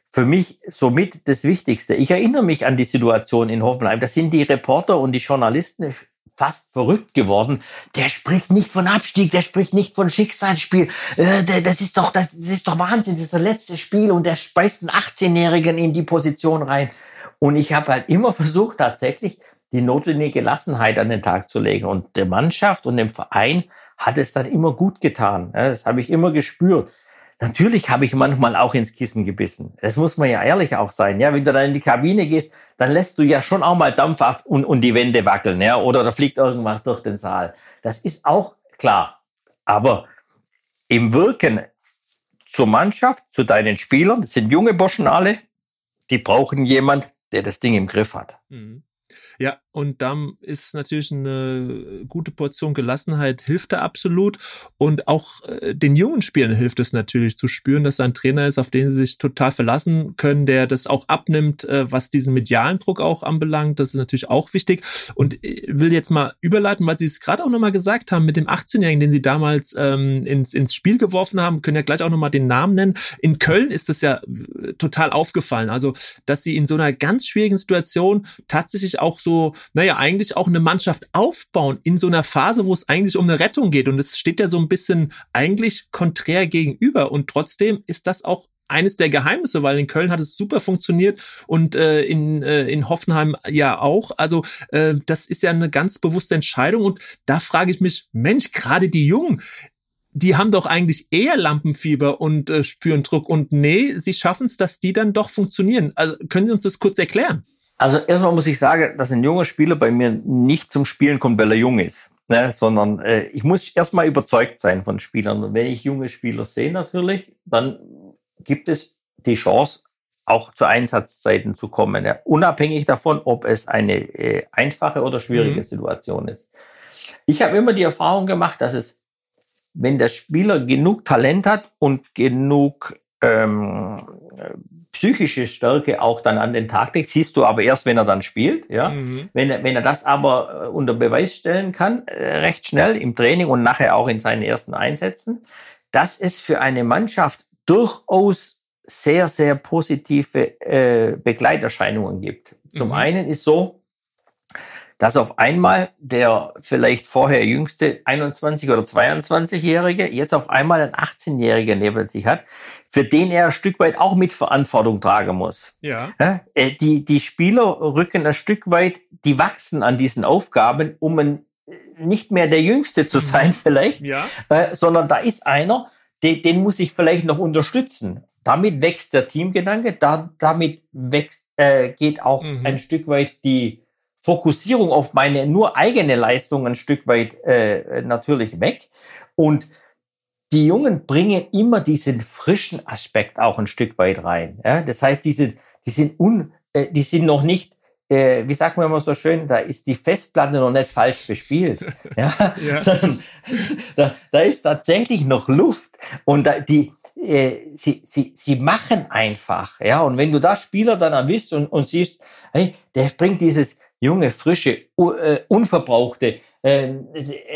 für mich somit das Wichtigste. Ich erinnere mich an die Situation in Hoffenheim. Da sind die Reporter und die Journalisten fast verrückt geworden. Der spricht nicht von Abstieg, der spricht nicht von Schicksalsspiel. Äh, das ist doch, das ist doch Wahnsinn, das ist das letzte Spiel und der speist einen 18-Jährigen in die Position rein. Und ich habe halt immer versucht, tatsächlich die notwendige Gelassenheit an den Tag zu legen. Und der Mannschaft und dem Verein hat es dann immer gut getan. Das habe ich immer gespürt. Natürlich habe ich manchmal auch ins Kissen gebissen. Das muss man ja ehrlich auch sein. Ja, wenn du dann in die Kabine gehst, dann lässt du ja schon auch mal Dampf ab und, und die Wände wackeln, ja, oder da fliegt irgendwas durch den Saal. Das ist auch klar. Aber im Wirken zur Mannschaft, zu deinen Spielern, das sind junge Burschen alle, die brauchen jemand, der das Ding im Griff hat. Mhm. Ja, und dann ist natürlich eine gute Portion Gelassenheit hilft da absolut. Und auch äh, den jungen Spielern hilft es natürlich zu spüren, dass da ein Trainer ist, auf den sie sich total verlassen können, der das auch abnimmt, äh, was diesen medialen Druck auch anbelangt. Das ist natürlich auch wichtig. Und will jetzt mal überleiten, weil Sie es gerade auch nochmal gesagt haben, mit dem 18-Jährigen, den Sie damals ähm, ins, ins Spiel geworfen haben, können ja gleich auch nochmal den Namen nennen. In Köln ist das ja äh, total aufgefallen. Also, dass Sie in so einer ganz schwierigen Situation tatsächlich auch so naja, eigentlich auch eine Mannschaft aufbauen in so einer Phase, wo es eigentlich um eine Rettung geht. Und es steht ja so ein bisschen eigentlich konträr gegenüber. Und trotzdem ist das auch eines der Geheimnisse, weil in Köln hat es super funktioniert und äh, in, äh, in Hoffenheim ja auch. Also äh, das ist ja eine ganz bewusste Entscheidung und da frage ich mich, Mensch, gerade die Jungen, die haben doch eigentlich eher Lampenfieber und äh, spüren Druck und nee, sie schaffen es, dass die dann doch funktionieren. Also können Sie uns das kurz erklären? Also erstmal muss ich sagen, dass ein junger Spieler bei mir nicht zum Spielen kommt, weil er jung ist. Ne, sondern äh, ich muss erstmal überzeugt sein von Spielern. Und wenn ich junge Spieler sehe natürlich, dann gibt es die Chance, auch zu Einsatzzeiten zu kommen. Ja, unabhängig davon, ob es eine äh, einfache oder schwierige mhm. Situation ist. Ich habe immer die Erfahrung gemacht, dass es, wenn der Spieler genug Talent hat und genug ähm, psychische Stärke auch dann an den Tag legt, siehst du aber erst, wenn er dann spielt. Ja? Mhm. Wenn, er, wenn er das aber äh, unter Beweis stellen kann, äh, recht schnell im Training und nachher auch in seinen ersten Einsätzen, dass es für eine Mannschaft durchaus sehr, sehr positive äh, Begleiterscheinungen gibt. Zum mhm. einen ist so, dass auf einmal der vielleicht vorher jüngste 21 oder 22-Jährige jetzt auf einmal ein 18-Jähriger neben sich hat, für den er ein Stück weit auch mit Verantwortung tragen muss. Ja. Äh, die, die Spieler rücken ein Stück weit, die wachsen an diesen Aufgaben, um ein, nicht mehr der Jüngste zu mhm. sein vielleicht, ja. Äh, sondern da ist einer, den, den muss ich vielleicht noch unterstützen. Damit wächst der Teamgedanke, da, damit wächst, äh, geht auch mhm. ein Stück weit die, Fokussierung auf meine nur eigene Leistung ein Stück weit äh, natürlich weg. Und die Jungen bringen immer diesen frischen Aspekt auch ein Stück weit rein. Ja? Das heißt, diese, die sind un, äh, die sind noch nicht, äh, wie sagt man immer so schön, da ist die Festplatte noch nicht falsch bespielt. ja? ja. da, da ist tatsächlich noch Luft. Und da, die, äh, sie, sie, sie machen einfach. Ja, und wenn du da Spieler dann erwischt und, und siehst, hey, der bringt dieses junge, frische, uh, unverbrauchte, äh,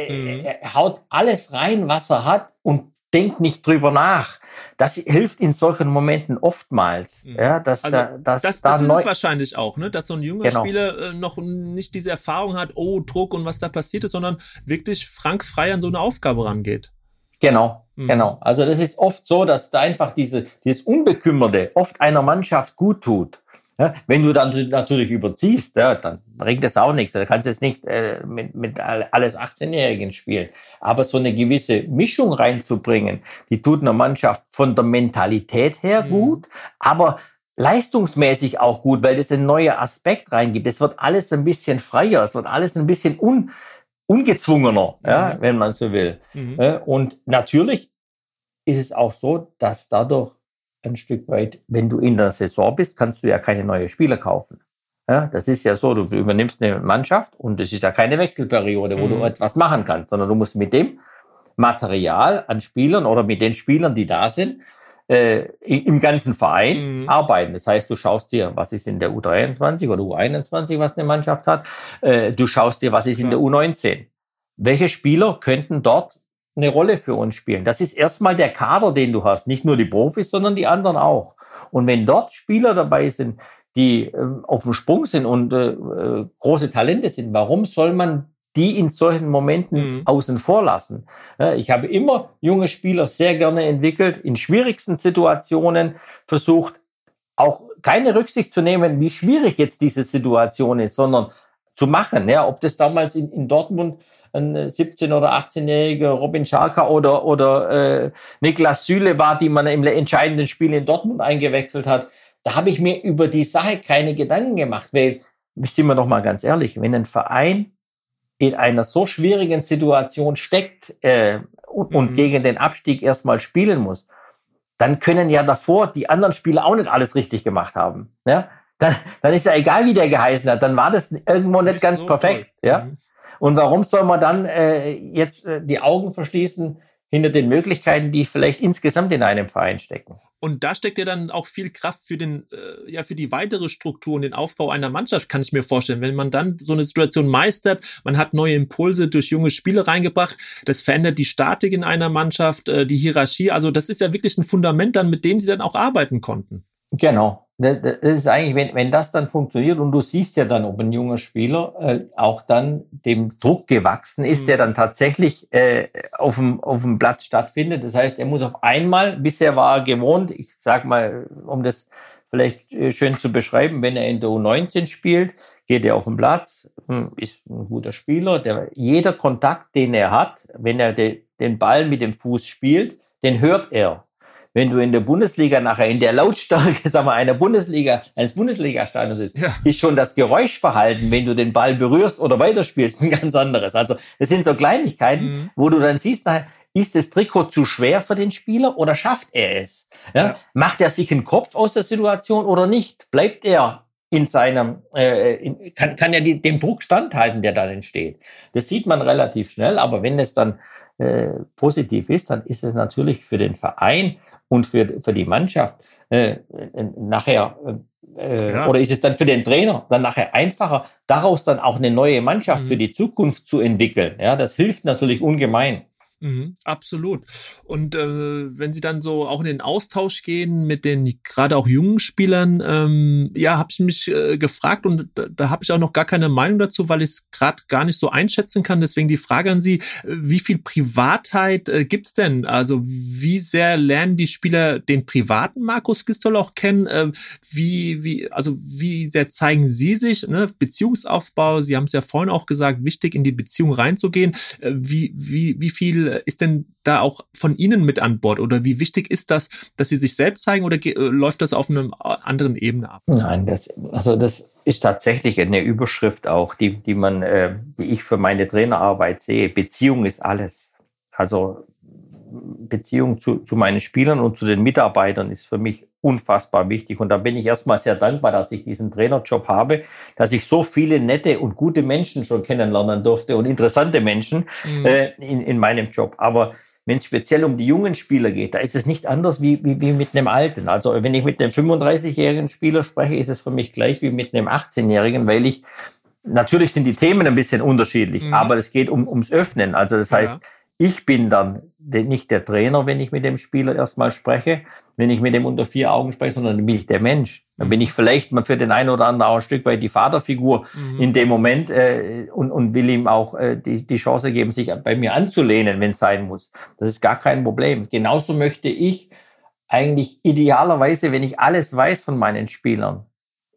mhm. er haut alles rein, was er hat und denkt nicht drüber nach das hilft in solchen Momenten oftmals. Mhm. Ja, dass also, da, dass das, da das ist wahrscheinlich auch, ne? dass so ein junger genau. Spieler äh, noch nicht diese Erfahrung hat, oh, Druck und was da passiert ist, sondern wirklich frank frei an so eine Aufgabe rangeht. Genau, mhm. genau. Also das ist oft so, dass da einfach diese, dieses Unbekümmerte oft einer Mannschaft gut tut. Ja, wenn du dann natürlich überziehst, ja, dann bringt das auch nichts. Da kannst du jetzt nicht äh, mit, mit alles 18-Jährigen spielen. Aber so eine gewisse Mischung reinzubringen, die tut einer Mannschaft von der Mentalität her mhm. gut, aber leistungsmäßig auch gut, weil das ein neuer Aspekt reingibt. Es wird alles ein bisschen freier, es wird alles ein bisschen un, ungezwungener, mhm. ja, wenn man so will. Mhm. Und natürlich ist es auch so, dass dadurch ein Stück weit, wenn du in der Saison bist, kannst du ja keine neuen Spieler kaufen. Ja, das ist ja so, du übernimmst eine Mannschaft und es ist ja keine Wechselperiode, wo mhm. du etwas machen kannst, sondern du musst mit dem Material an Spielern oder mit den Spielern, die da sind, äh, im ganzen Verein mhm. arbeiten. Das heißt, du schaust dir, was ist in der U23 oder U21, was eine Mannschaft hat. Äh, du schaust dir, was ist in der U19. Welche Spieler könnten dort eine Rolle für uns spielen. Das ist erstmal der Kader, den du hast. Nicht nur die Profis, sondern die anderen auch. Und wenn dort Spieler dabei sind, die äh, auf dem Sprung sind und äh, äh, große Talente sind, warum soll man die in solchen Momenten mhm. außen vor lassen? Ja, ich habe immer junge Spieler sehr gerne entwickelt, in schwierigsten Situationen versucht, auch keine Rücksicht zu nehmen, wie schwierig jetzt diese Situation ist, sondern zu machen. Ja, ob das damals in, in Dortmund ein 17- oder 18-jähriger Robin Scharka oder, oder äh, Niklas Süle war, die man im entscheidenden Spiel in Dortmund eingewechselt hat. Da habe ich mir über die Sache keine Gedanken gemacht, weil, sind wir doch mal ganz ehrlich, wenn ein Verein in einer so schwierigen Situation steckt äh, und, mhm. und gegen den Abstieg erstmal spielen muss, dann können ja davor die anderen Spieler auch nicht alles richtig gemacht haben. Ja? Dann, dann ist ja egal, wie der geheißen hat, dann war das irgendwo nicht ganz so perfekt. Toll. Ja? Mhm. Und warum soll man dann äh, jetzt äh, die Augen verschließen hinter den Möglichkeiten, die vielleicht insgesamt in einem Verein stecken? Und da steckt ja dann auch viel Kraft für den, äh, ja, für die weitere Struktur und den Aufbau einer Mannschaft, kann ich mir vorstellen. Wenn man dann so eine Situation meistert, man hat neue Impulse durch junge Spiele reingebracht, das verändert die Statik in einer Mannschaft, äh, die Hierarchie. Also das ist ja wirklich ein Fundament dann, mit dem sie dann auch arbeiten konnten. Genau. Das ist eigentlich, wenn, wenn das dann funktioniert und du siehst ja dann, ob ein junger Spieler äh, auch dann dem Druck gewachsen ist, mhm. der dann tatsächlich äh, auf, dem, auf dem Platz stattfindet. Das heißt, er muss auf einmal, bisher war er gewohnt, ich sag mal, um das vielleicht äh, schön zu beschreiben, wenn er in der U19 spielt, geht er auf den Platz, hm, ist ein guter Spieler. Der, jeder Kontakt, den er hat, wenn er de, den Ball mit dem Fuß spielt, den hört er wenn du in der Bundesliga nachher in der Lautstärke, sag mal, einer Bundesliga, eines Bundesliga-Stadions ist, ja. ist schon das Geräuschverhalten, wenn du den Ball berührst oder weiterspielst, ein ganz anderes. Also, das sind so Kleinigkeiten, mhm. wo du dann siehst, nachher, ist das Trikot zu schwer für den Spieler oder schafft er es? Ja? ja. Macht er sich einen Kopf aus der Situation oder nicht? Bleibt er in seinem, äh, in, kann, kann er die, dem Druck standhalten, der dann entsteht? Das sieht man relativ schnell, aber wenn es dann äh, positiv ist, dann ist es natürlich für den Verein und für, für die Mannschaft äh, nachher äh, ja. oder ist es dann für den Trainer dann nachher einfacher, daraus dann auch eine neue Mannschaft mhm. für die Zukunft zu entwickeln? Ja, das hilft natürlich ungemein. Mhm, absolut. Und äh, wenn Sie dann so auch in den Austausch gehen mit den gerade auch jungen Spielern, ähm, ja, habe ich mich äh, gefragt und da, da habe ich auch noch gar keine Meinung dazu, weil ich es gerade gar nicht so einschätzen kann. Deswegen die Frage an Sie, wie viel Privatheit äh, gibt's denn? Also wie sehr lernen die Spieler den privaten Markus Gistol auch kennen? Äh, wie, wie, also wie sehr zeigen Sie sich? Ne? Beziehungsaufbau, Sie haben es ja vorhin auch gesagt, wichtig in die Beziehung reinzugehen. Äh, wie, wie, wie viel ist denn da auch von Ihnen mit an Bord? Oder wie wichtig ist das, dass Sie sich selbst zeigen oder äh, läuft das auf einer anderen Ebene ab? Nein, das, also das ist tatsächlich eine Überschrift auch, die, die man, äh, die ich für meine Trainerarbeit sehe. Beziehung ist alles. Also Beziehung zu, zu meinen Spielern und zu den Mitarbeitern ist für mich unfassbar wichtig. Und da bin ich erstmal sehr dankbar, dass ich diesen Trainerjob habe, dass ich so viele nette und gute Menschen schon kennenlernen durfte und interessante Menschen mhm. äh, in, in meinem Job. Aber wenn es speziell um die jungen Spieler geht, da ist es nicht anders wie, wie, wie mit einem Alten. Also wenn ich mit einem 35-jährigen Spieler spreche, ist es für mich gleich wie mit einem 18-jährigen, weil ich natürlich sind die Themen ein bisschen unterschiedlich, mhm. aber es geht um, ums Öffnen. Also das heißt, ja. Ich bin dann nicht der Trainer, wenn ich mit dem Spieler erstmal spreche, wenn ich mit dem unter vier Augen spreche, sondern dann bin ich der Mensch. Dann bin ich vielleicht mal für den einen oder anderen auch ein Stück weit die Vaterfigur mhm. in dem Moment äh, und, und will ihm auch äh, die, die Chance geben, sich bei mir anzulehnen, wenn es sein muss. Das ist gar kein Problem. Genauso möchte ich eigentlich idealerweise, wenn ich alles weiß von meinen Spielern,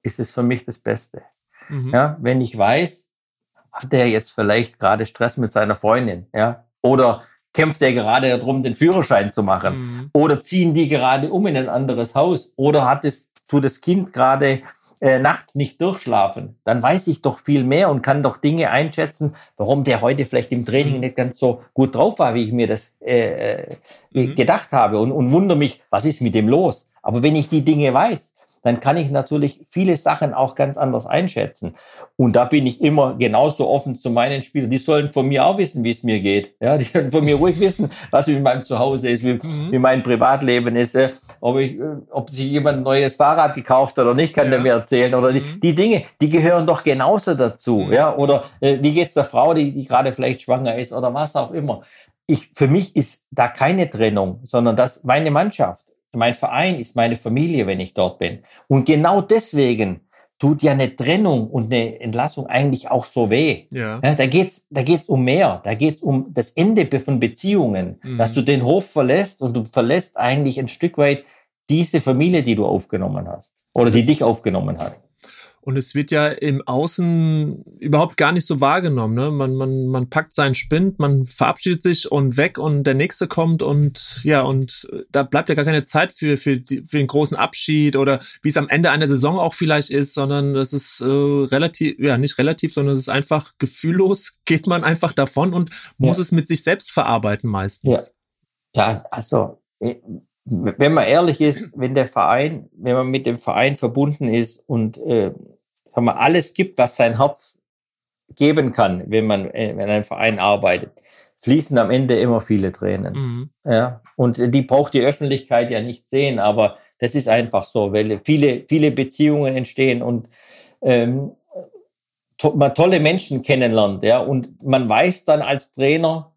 ist es für mich das Beste. Mhm. Ja, wenn ich weiß, hat er jetzt vielleicht gerade Stress mit seiner Freundin, ja, oder kämpft er gerade darum, den Führerschein zu machen, mhm. oder ziehen die gerade um in ein anderes Haus, oder hat es zu das Kind gerade äh, nachts nicht durchschlafen, dann weiß ich doch viel mehr und kann doch Dinge einschätzen, warum der heute vielleicht im Training mhm. nicht ganz so gut drauf war, wie ich mir das äh, äh, mhm. gedacht habe und, und wundere mich, was ist mit dem los? Aber wenn ich die Dinge weiß, dann kann ich natürlich viele Sachen auch ganz anders einschätzen. Und da bin ich immer genauso offen zu meinen Spielern. Die sollen von mir auch wissen, wie es mir geht. Ja, die sollen von mir ruhig wissen, was mit meinem Zuhause ist, wie, mhm. wie mein Privatleben ist, äh, ob ich, äh, ob sich jemand ein neues Fahrrad gekauft hat oder nicht, kann ja. der mir erzählen. Oder die, mhm. die Dinge, die gehören doch genauso dazu. Mhm. Ja, oder äh, wie geht's der Frau, die, die gerade vielleicht schwanger ist oder was auch immer. Ich, für mich ist da keine Trennung, sondern das meine Mannschaft. Mein Verein ist meine Familie, wenn ich dort bin. Und genau deswegen tut ja eine Trennung und eine Entlassung eigentlich auch so weh. Ja. ja da geht's, da geht's um mehr. Da geht's um das Ende von Beziehungen, mhm. dass du den Hof verlässt und du verlässt eigentlich ein Stück weit diese Familie, die du aufgenommen hast oder die dich aufgenommen hat. Und es wird ja im Außen überhaupt gar nicht so wahrgenommen. Ne? Man, man, man packt seinen Spind, man verabschiedet sich und weg und der nächste kommt und ja, und da bleibt ja gar keine Zeit für, für, die, für den großen Abschied oder wie es am Ende einer Saison auch vielleicht ist, sondern das ist äh, relativ, ja, nicht relativ, sondern es ist einfach gefühllos, geht man einfach davon und muss ja. es mit sich selbst verarbeiten meistens. Ja, ja also äh, wenn man ehrlich ist, wenn der Verein, wenn man mit dem Verein verbunden ist und äh, sagen wir, alles gibt, was sein Herz geben kann, wenn man in einem Verein arbeitet, fließen am Ende immer viele Tränen. Mhm. Ja, und die braucht die Öffentlichkeit ja nicht sehen, aber das ist einfach so, weil viele, viele Beziehungen entstehen und ähm, to man tolle Menschen kennenlernt, ja, und man weiß dann als Trainer,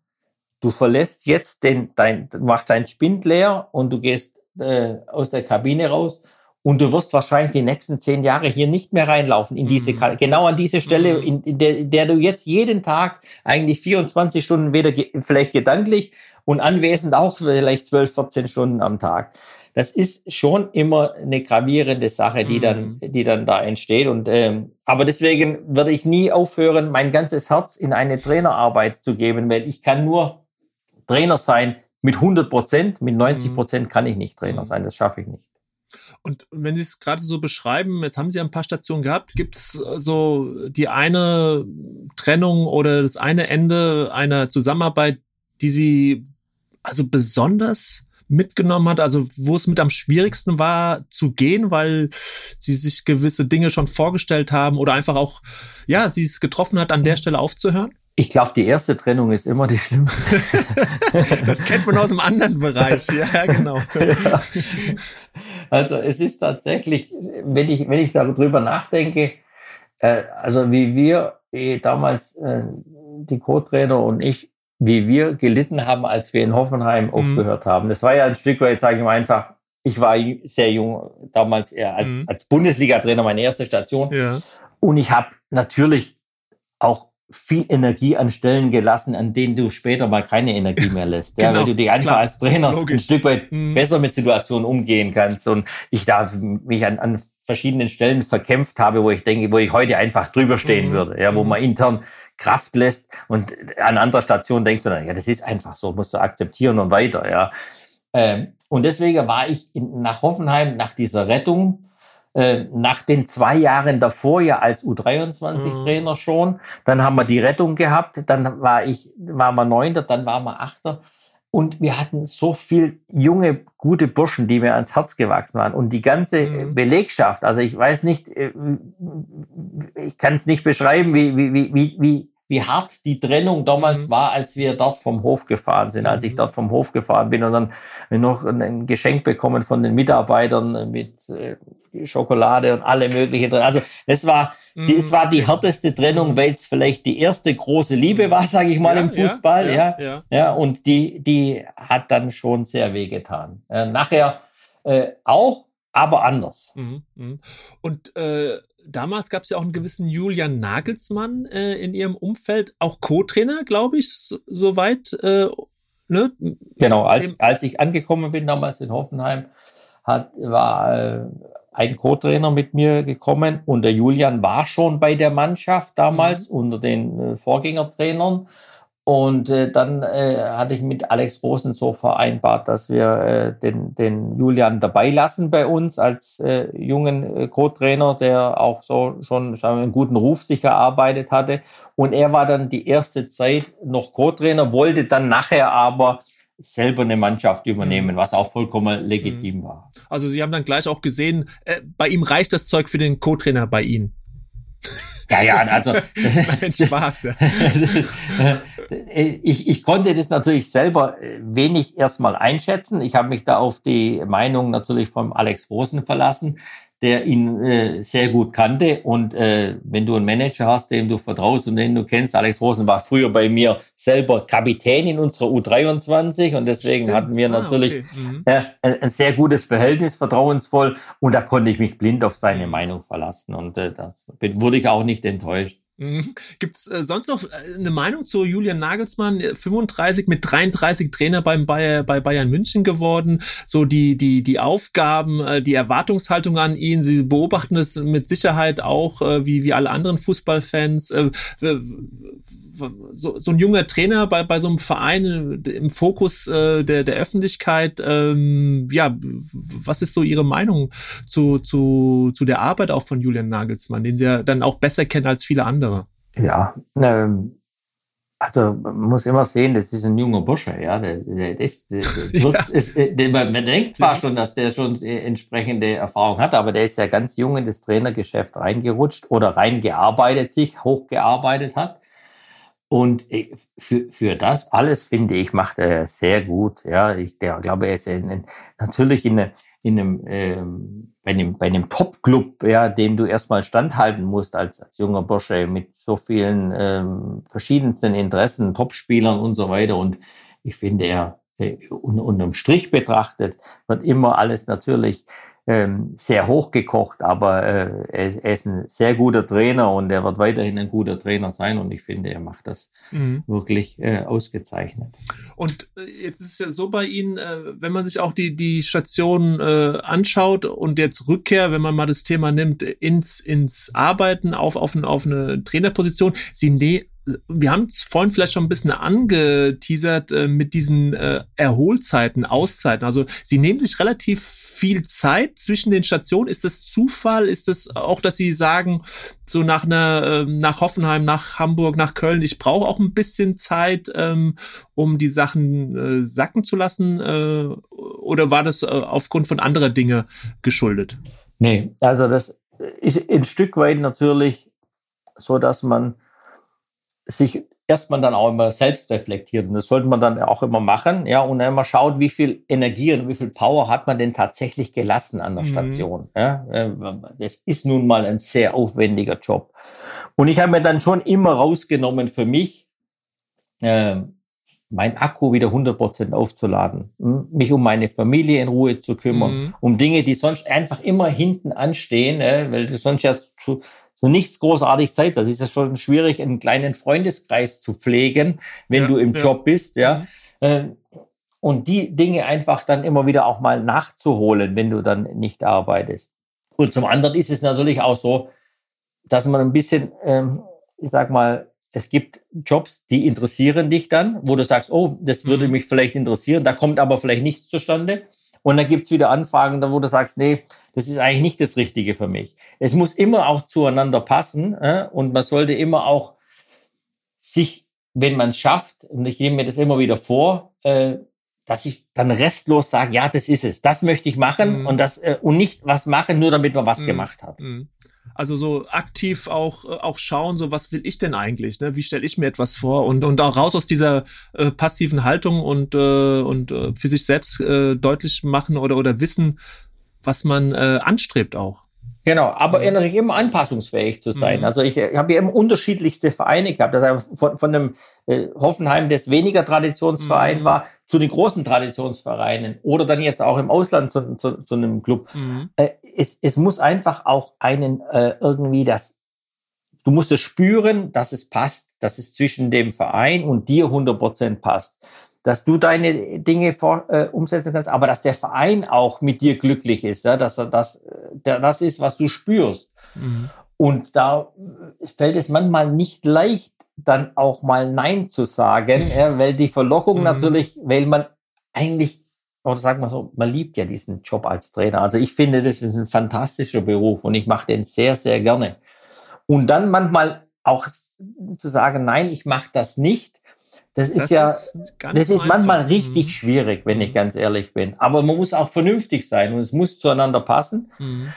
du verlässt jetzt den, dein, machst dein Spind leer und du gehst äh, aus der Kabine raus und du wirst wahrscheinlich die nächsten zehn Jahre hier nicht mehr reinlaufen in diese, mhm. genau an diese Stelle, mhm. in, in, der, in der du jetzt jeden Tag eigentlich 24 Stunden weder ge vielleicht gedanklich und anwesend auch vielleicht 12, 14 Stunden am Tag. Das ist schon immer eine gravierende Sache, die mhm. dann, die dann da entsteht. Und ähm, aber deswegen würde ich nie aufhören, mein ganzes Herz in eine Trainerarbeit zu geben, weil ich kann nur Trainer sein mit 100 Prozent, mit 90 Prozent mhm. kann ich nicht Trainer mhm. sein. Das schaffe ich nicht. Und wenn Sie es gerade so beschreiben, jetzt haben Sie ein paar Stationen gehabt, gibt es so die eine Trennung oder das eine Ende einer Zusammenarbeit, die Sie also besonders mitgenommen hat, also wo es mit am schwierigsten war zu gehen, weil sie sich gewisse Dinge schon vorgestellt haben oder einfach auch, ja, sie es getroffen hat, an der Stelle aufzuhören? Ich glaube, die erste Trennung ist immer die schlimmste. das kennt man aus einem anderen Bereich, ja, genau. Ja. Also es ist tatsächlich, wenn ich, wenn ich darüber nachdenke, äh, also wie wir eh damals, äh, die Co-Trainer und ich, wie wir gelitten haben, als wir in Hoffenheim mhm. aufgehört haben. Das war ja ein Stück weit, sage ich mal einfach, ich war sehr jung, damals eher als, mhm. als Bundesliga-Trainer, meine erste Station. Ja. Und ich habe natürlich auch viel Energie an Stellen gelassen, an denen du später mal keine Energie mehr lässt. Ja, genau, weil du dich einfach klar, als Trainer logisch. ein Stück weit mhm. besser mit Situationen umgehen kannst. Und ich da mich an, an verschiedenen Stellen verkämpft habe, wo ich denke, wo ich heute einfach drüber stehen mhm. würde, ja, wo mhm. man intern Kraft lässt und an anderer Station denkst du dann, ja, das ist einfach so, musst du akzeptieren und weiter, ja. Ähm, und deswegen war ich in, nach Hoffenheim, nach dieser Rettung, äh, nach den zwei Jahren davor ja als U23-Trainer mhm. schon. Dann haben wir die Rettung gehabt, dann war ich, war wir Neunter, dann waren wir Achter. Und wir hatten so viel junge, gute Burschen, die mir ans Herz gewachsen waren. Und die ganze mhm. Belegschaft, also ich weiß nicht, äh, ich kann es nicht beschreiben, wie, wie, wie, wie, wie hart die Trennung damals mhm. war, als wir dort vom Hof gefahren sind, als ich mhm. dort vom Hof gefahren bin und dann noch ein Geschenk bekommen von den Mitarbeitern mit äh, Schokolade und alle möglichen. Also das war, die, es war die härteste Trennung, weil es vielleicht die erste große Liebe war, sage ich mal, ja, im Fußball. Ja, ja, ja, ja. und die, die hat dann schon sehr wehgetan. Äh, nachher äh, auch, aber anders. Mh. Und äh, damals gab es ja auch einen gewissen Julian Nagelsmann äh, in ihrem Umfeld, auch Co-Trainer, glaube ich, soweit. Äh, ne? Genau, als, als ich angekommen bin damals in Hoffenheim, hat, war äh, ein Co-Trainer mit mir gekommen und der Julian war schon bei der Mannschaft damals mhm. unter den äh, Vorgängertrainern und äh, dann äh, hatte ich mit Alex Rosensow vereinbart, dass wir äh, den, den Julian dabei lassen bei uns als äh, jungen äh, Co-Trainer, der auch so schon wir, einen guten Ruf sich erarbeitet hatte. Und er war dann die erste Zeit noch Co-Trainer, wollte dann nachher aber selber eine Mannschaft übernehmen, mhm. was auch vollkommen legitim mhm. war. Also Sie haben dann gleich auch gesehen, äh, bei ihm reicht das Zeug für den Co-Trainer bei Ihnen. Ja, ja, also Nein, Spaß. Ja. ich, ich konnte das natürlich selber äh, wenig erstmal einschätzen. Ich habe mich da auf die Meinung natürlich von Alex Rosen verlassen der ihn äh, sehr gut kannte. Und äh, wenn du einen Manager hast, dem du vertraust und den du kennst, Alex Rosen war früher bei mir selber Kapitän in unserer U23 und deswegen Stimmt. hatten wir ah, natürlich okay. mhm. äh, ein, ein, sehr gutes Verhältnis, vertrauensvoll und da konnte ich mich blind auf seine. Meinung verlassen und äh, das wurde ich auch nicht enttäuscht. Mhm. Gibt's äh, sonst noch äh, eine Meinung zu Julian Nagelsmann? 35 mit 33 Trainer beim Bayer, bei Bayern München geworden. So die die die Aufgaben, äh, die Erwartungshaltung an ihn. Sie beobachten es mit Sicherheit auch äh, wie wie alle anderen Fußballfans. Äh, so, so ein junger Trainer bei, bei so einem Verein im Fokus äh, der, der Öffentlichkeit, ähm, ja, was ist so Ihre Meinung zu, zu, zu der Arbeit auch von Julian Nagelsmann, den Sie ja dann auch besser kennen als viele andere? Ja, ähm, also man muss immer sehen, das ist ein junger Bursche, ja. Der, der, der, ja. ist, äh, der, man denkt zwar schon, dass der schon entsprechende Erfahrung hat, aber der ist ja ganz jung in das Trainergeschäft reingerutscht oder reingearbeitet, sich hochgearbeitet hat. Und für, für das alles, finde ich, macht er sehr gut. Ja, ich der, glaube, er ist in, natürlich in, in einem, ähm, bei einem, bei einem Top-Club, ja, dem du erstmal standhalten musst als, als junger Bursche mit so vielen ähm, verschiedensten Interessen, Topspielern und so weiter. Und ich finde, er äh, unterm Strich betrachtet, wird immer alles natürlich ähm, sehr hochgekocht, aber äh, er, er, ist ein sehr guter Trainer und er wird weiterhin ein guter Trainer sein und ich finde, er macht das mhm. wirklich äh, ausgezeichnet. Und äh, jetzt ist es ja so bei Ihnen, äh, wenn man sich auch die, die Station äh, anschaut und jetzt Rückkehr, wenn man mal das Thema nimmt, ins, ins Arbeiten auf, auf, auf eine Trainerposition, Sie ne wir haben es vorhin vielleicht schon ein bisschen angeteasert äh, mit diesen äh, Erholzeiten, Auszeiten. Also sie nehmen sich relativ viel Zeit zwischen den Stationen. Ist das Zufall? Ist das auch, dass sie sagen, so nach einer, äh, nach Hoffenheim, nach Hamburg, nach Köln, ich brauche auch ein bisschen Zeit, ähm, um die Sachen äh, sacken zu lassen? Äh, oder war das äh, aufgrund von anderer Dinge geschuldet? Nee, also das ist ein Stück weit natürlich so, dass man sich erstmal dann auch immer selbst reflektiert. Und das sollte man dann auch immer machen, ja, und dann immer schaut, wie viel Energie und wie viel Power hat man denn tatsächlich gelassen an der mhm. Station. Ja. Äh, das ist nun mal ein sehr aufwendiger Job. Und ich habe mir dann schon immer rausgenommen für mich, äh, mein Akku wieder 100 Prozent aufzuladen, mich um meine Familie in Ruhe zu kümmern, mhm. um Dinge, die sonst einfach immer hinten anstehen, äh, weil du sonst ja zu, so nichts großartig Zeit. Das ist ja schon schwierig, einen kleinen Freundeskreis zu pflegen, wenn ja, du im ja. Job bist, ja. Mhm. Äh, und die Dinge einfach dann immer wieder auch mal nachzuholen, wenn du dann nicht arbeitest. Und zum anderen ist es natürlich auch so, dass man ein bisschen, ähm, ich sag mal, es gibt Jobs, die interessieren dich dann, wo du sagst, oh, das würde mhm. mich vielleicht interessieren, da kommt aber vielleicht nichts zustande. Und dann gibt's wieder Anfragen, wo du sagst, nee, das ist eigentlich nicht das Richtige für mich. Es muss immer auch zueinander passen äh? und man sollte immer auch sich, wenn man es schafft, und ich nehme mir das immer wieder vor, äh, dass ich dann restlos sage, ja, das ist es, das möchte ich machen mhm. und das äh, und nicht was machen, nur damit man was mhm. gemacht hat. Mhm. Also so aktiv auch äh, auch schauen, so was will ich denn eigentlich? Ne? Wie stelle ich mir etwas vor und und auch raus aus dieser äh, passiven Haltung und äh, und äh, für sich selbst äh, deutlich machen oder oder wissen, was man äh, anstrebt auch. Genau, aber natürlich immer anpassungsfähig zu sein. Mhm. Also ich, ich habe ja immer unterschiedlichste Vereine gehabt. Also von, von dem äh, Hoffenheim, das weniger Traditionsverein mhm. war, zu den großen Traditionsvereinen oder dann jetzt auch im Ausland zu, zu, zu einem Club. Mhm. Äh, es, es muss einfach auch einen äh, irgendwie das, du musst es spüren, dass es passt, dass es zwischen dem Verein und dir 100 Prozent passt dass du deine Dinge vor, äh, umsetzen kannst, aber dass der Verein auch mit dir glücklich ist, ja, dass er das, der, das ist, was du spürst. Mhm. Und da fällt es manchmal nicht leicht, dann auch mal Nein zu sagen, ja, weil die Verlockung mhm. natürlich, weil man eigentlich, oder sagen wir so, man liebt ja diesen Job als Trainer. Also ich finde, das ist ein fantastischer Beruf und ich mache den sehr, sehr gerne. Und dann manchmal auch zu sagen, nein, ich mache das nicht, das ist das ja, ist das ist manchmal einfach. richtig mhm. schwierig, wenn ich mhm. ganz ehrlich bin. Aber man muss auch vernünftig sein und es muss zueinander passen. Mhm.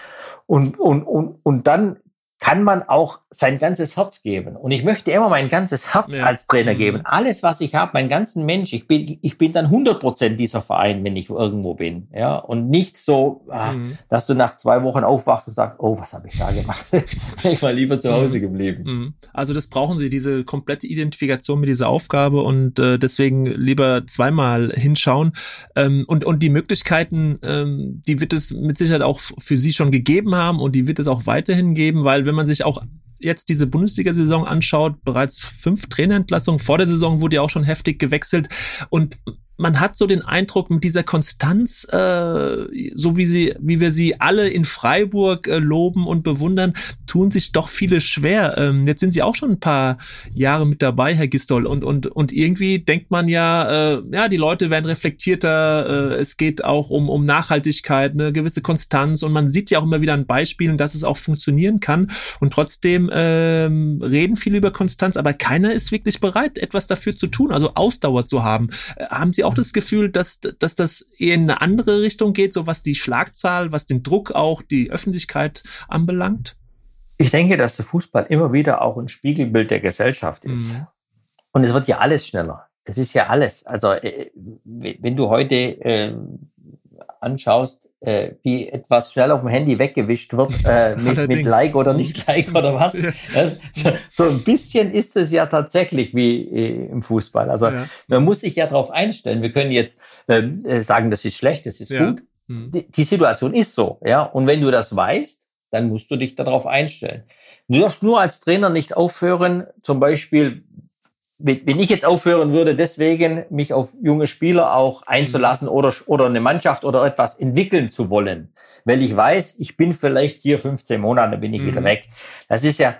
Und, und, und, und dann kann man auch sein ganzes Herz geben. Und ich möchte immer mein ganzes Herz ja. als Trainer geben. Mhm. Alles, was ich habe, mein ganzen Mensch. Ich bin, ich bin dann 100 Prozent dieser Verein, wenn ich irgendwo bin. Ja, und nicht so, ach, mhm. dass du nach zwei Wochen aufwachst und sagst, oh, was habe ich da gemacht? ich war lieber zu Hause mhm. geblieben. Mhm. Also das brauchen Sie, diese komplette Identifikation mit dieser Aufgabe und äh, deswegen lieber zweimal hinschauen. Ähm, und, und die Möglichkeiten, ähm, die wird es mit Sicherheit auch für Sie schon gegeben haben und die wird es auch weiterhin geben, weil wenn man sich auch jetzt diese Bundesliga-Saison anschaut, bereits fünf Trainerentlassungen. Vor der Saison wurde ja auch schon heftig gewechselt. Und man hat so den Eindruck, mit dieser Konstanz, äh, so wie sie, wie wir sie alle in Freiburg äh, loben und bewundern, tun sich doch viele schwer. Ähm, jetzt sind sie auch schon ein paar Jahre mit dabei, Herr Gistol, und und und irgendwie denkt man ja, äh, ja, die Leute werden reflektierter. Äh, es geht auch um um Nachhaltigkeit, eine gewisse Konstanz, und man sieht ja auch immer wieder an Beispielen, dass es auch funktionieren kann. Und trotzdem ähm, reden viele über Konstanz, aber keiner ist wirklich bereit, etwas dafür zu tun, also Ausdauer zu haben. Äh, haben Sie auch auch das Gefühl, dass, dass das eher in eine andere Richtung geht, so was die Schlagzahl, was den Druck auch, die Öffentlichkeit anbelangt? Ich denke, dass der Fußball immer wieder auch ein Spiegelbild der Gesellschaft ist. Mhm. Und es wird ja alles schneller. Es ist ja alles. Also, äh, wenn du heute äh, anschaust, äh, wie etwas schnell auf dem Handy weggewischt wird, äh, mit, mit Like oder nicht Like oder was. Das, so, so, ein bisschen ist es ja tatsächlich wie äh, im Fußball. Also ja. man muss sich ja darauf einstellen. Wir können jetzt ähm, äh, sagen, das ist schlecht, das ist ja. gut. Mhm. Die, die Situation ist so, ja. Und wenn du das weißt, dann musst du dich darauf einstellen. Du darfst nur als Trainer nicht aufhören, zum Beispiel wenn ich jetzt aufhören würde, deswegen mich auf junge Spieler auch einzulassen mhm. oder, oder eine Mannschaft oder etwas entwickeln zu wollen, weil ich weiß, ich bin vielleicht hier 15 Monate, bin ich mhm. wieder weg. Das ist ja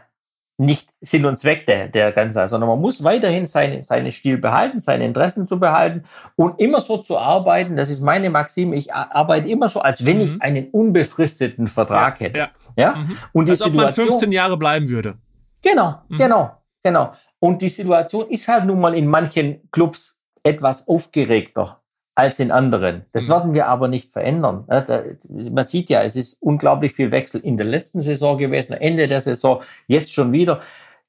nicht Sinn und Zweck der, der ganzen, sondern man muss weiterhin seine, seine Stil behalten, seine Interessen zu behalten und immer so zu arbeiten. Das ist meine Maxime. Ich arbeite immer so, als wenn mhm. ich einen unbefristeten Vertrag ja, hätte. Ja. ja? Mhm. Und die als Situation, ob man 15 Jahre bleiben würde. Genau, mhm. genau, genau. Und die Situation ist halt nun mal in manchen Clubs etwas aufgeregter als in anderen. Das mhm. werden wir aber nicht verändern. Man sieht ja, es ist unglaublich viel Wechsel in der letzten Saison gewesen, Ende der Saison, jetzt schon wieder.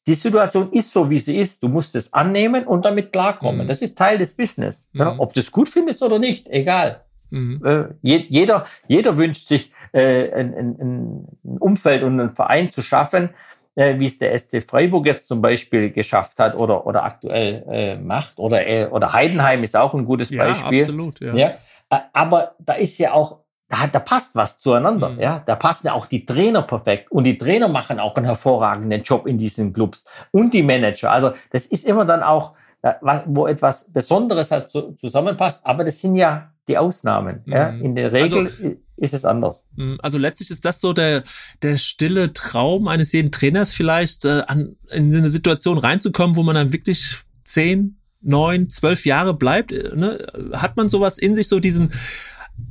Die Situation ist so, wie sie ist. Du musst es annehmen und damit klarkommen. Mhm. Das ist Teil des Business. Mhm. Ob du es gut findest oder nicht, egal. Mhm. Äh, jeder, jeder wünscht sich äh, ein, ein, ein Umfeld und einen Verein zu schaffen, äh, wie es der SC Freiburg jetzt zum Beispiel geschafft hat oder, oder aktuell äh, macht. Oder, äh, oder Heidenheim ist auch ein gutes ja, Beispiel. Absolut, ja. ja. Äh, aber da ist ja auch, da, da passt was zueinander. Mhm. Ja, da passen ja auch die Trainer perfekt. Und die Trainer machen auch einen hervorragenden Job in diesen Clubs. Und die Manager. Also das ist immer dann auch, wo etwas Besonderes halt zusammenpasst. Aber das sind ja die Ausnahmen. Mhm. Ja. In der Regel also, ist es anders. Mhm. Also letztlich ist das so der, der stille Traum eines jeden Trainers vielleicht, äh, an, in eine Situation reinzukommen, wo man dann wirklich zehn, neun, zwölf Jahre bleibt. Äh, ne? Hat man sowas in sich, so diesen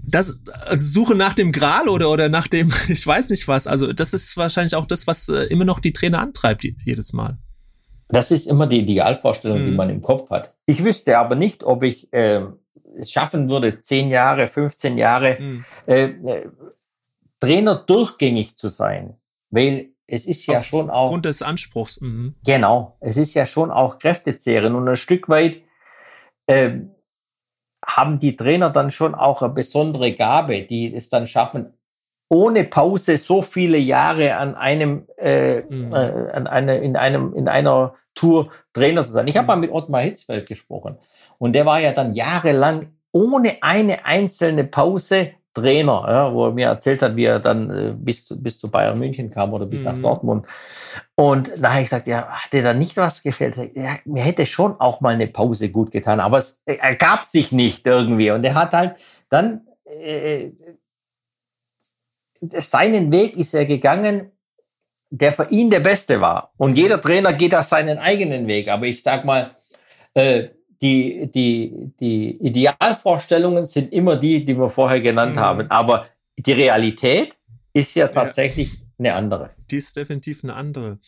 das also Suche nach dem Gral oder oder nach dem ich weiß nicht was. Also das ist wahrscheinlich auch das, was äh, immer noch die Trainer antreibt jedes Mal. Das ist immer die Idealvorstellung, mhm. die man im Kopf hat. Ich wüsste aber nicht, ob ich äh, schaffen würde, zehn Jahre, 15 Jahre mhm. äh, äh, Trainer durchgängig zu sein. Weil es ist ja Auf schon auch. Aufgrund des Anspruchs. Mhm. Genau. Es ist ja schon auch Kräftezehren und ein Stück weit äh, haben die Trainer dann schon auch eine besondere Gabe, die es dann schaffen, ohne Pause so viele Jahre an einem, äh, mhm. äh, an eine, in einem, in einer Tour Trainer zu sein. Ich habe mhm. mal mit Ottmar Hitzfeld gesprochen und der war ja dann jahrelang ohne eine einzelne Pause Trainer, ja, wo er mir erzählt hat, wie er dann äh, bis, bis zu Bayern München kam oder bis mhm. nach Dortmund. Und da habe ich gesagt, ja, hat dir da nicht was gefällt? Ja, mir hätte schon auch mal eine Pause gut getan, aber es ergab sich nicht irgendwie. Und er hat halt dann äh, seinen Weg ist er gegangen, der für ihn der beste war. Und jeder Trainer geht da seinen eigenen Weg. Aber ich sag mal, äh, die, die, die Idealvorstellungen sind immer die, die wir vorher genannt mhm. haben. Aber die Realität ist ja tatsächlich ja. eine andere. Die ist definitiv eine andere.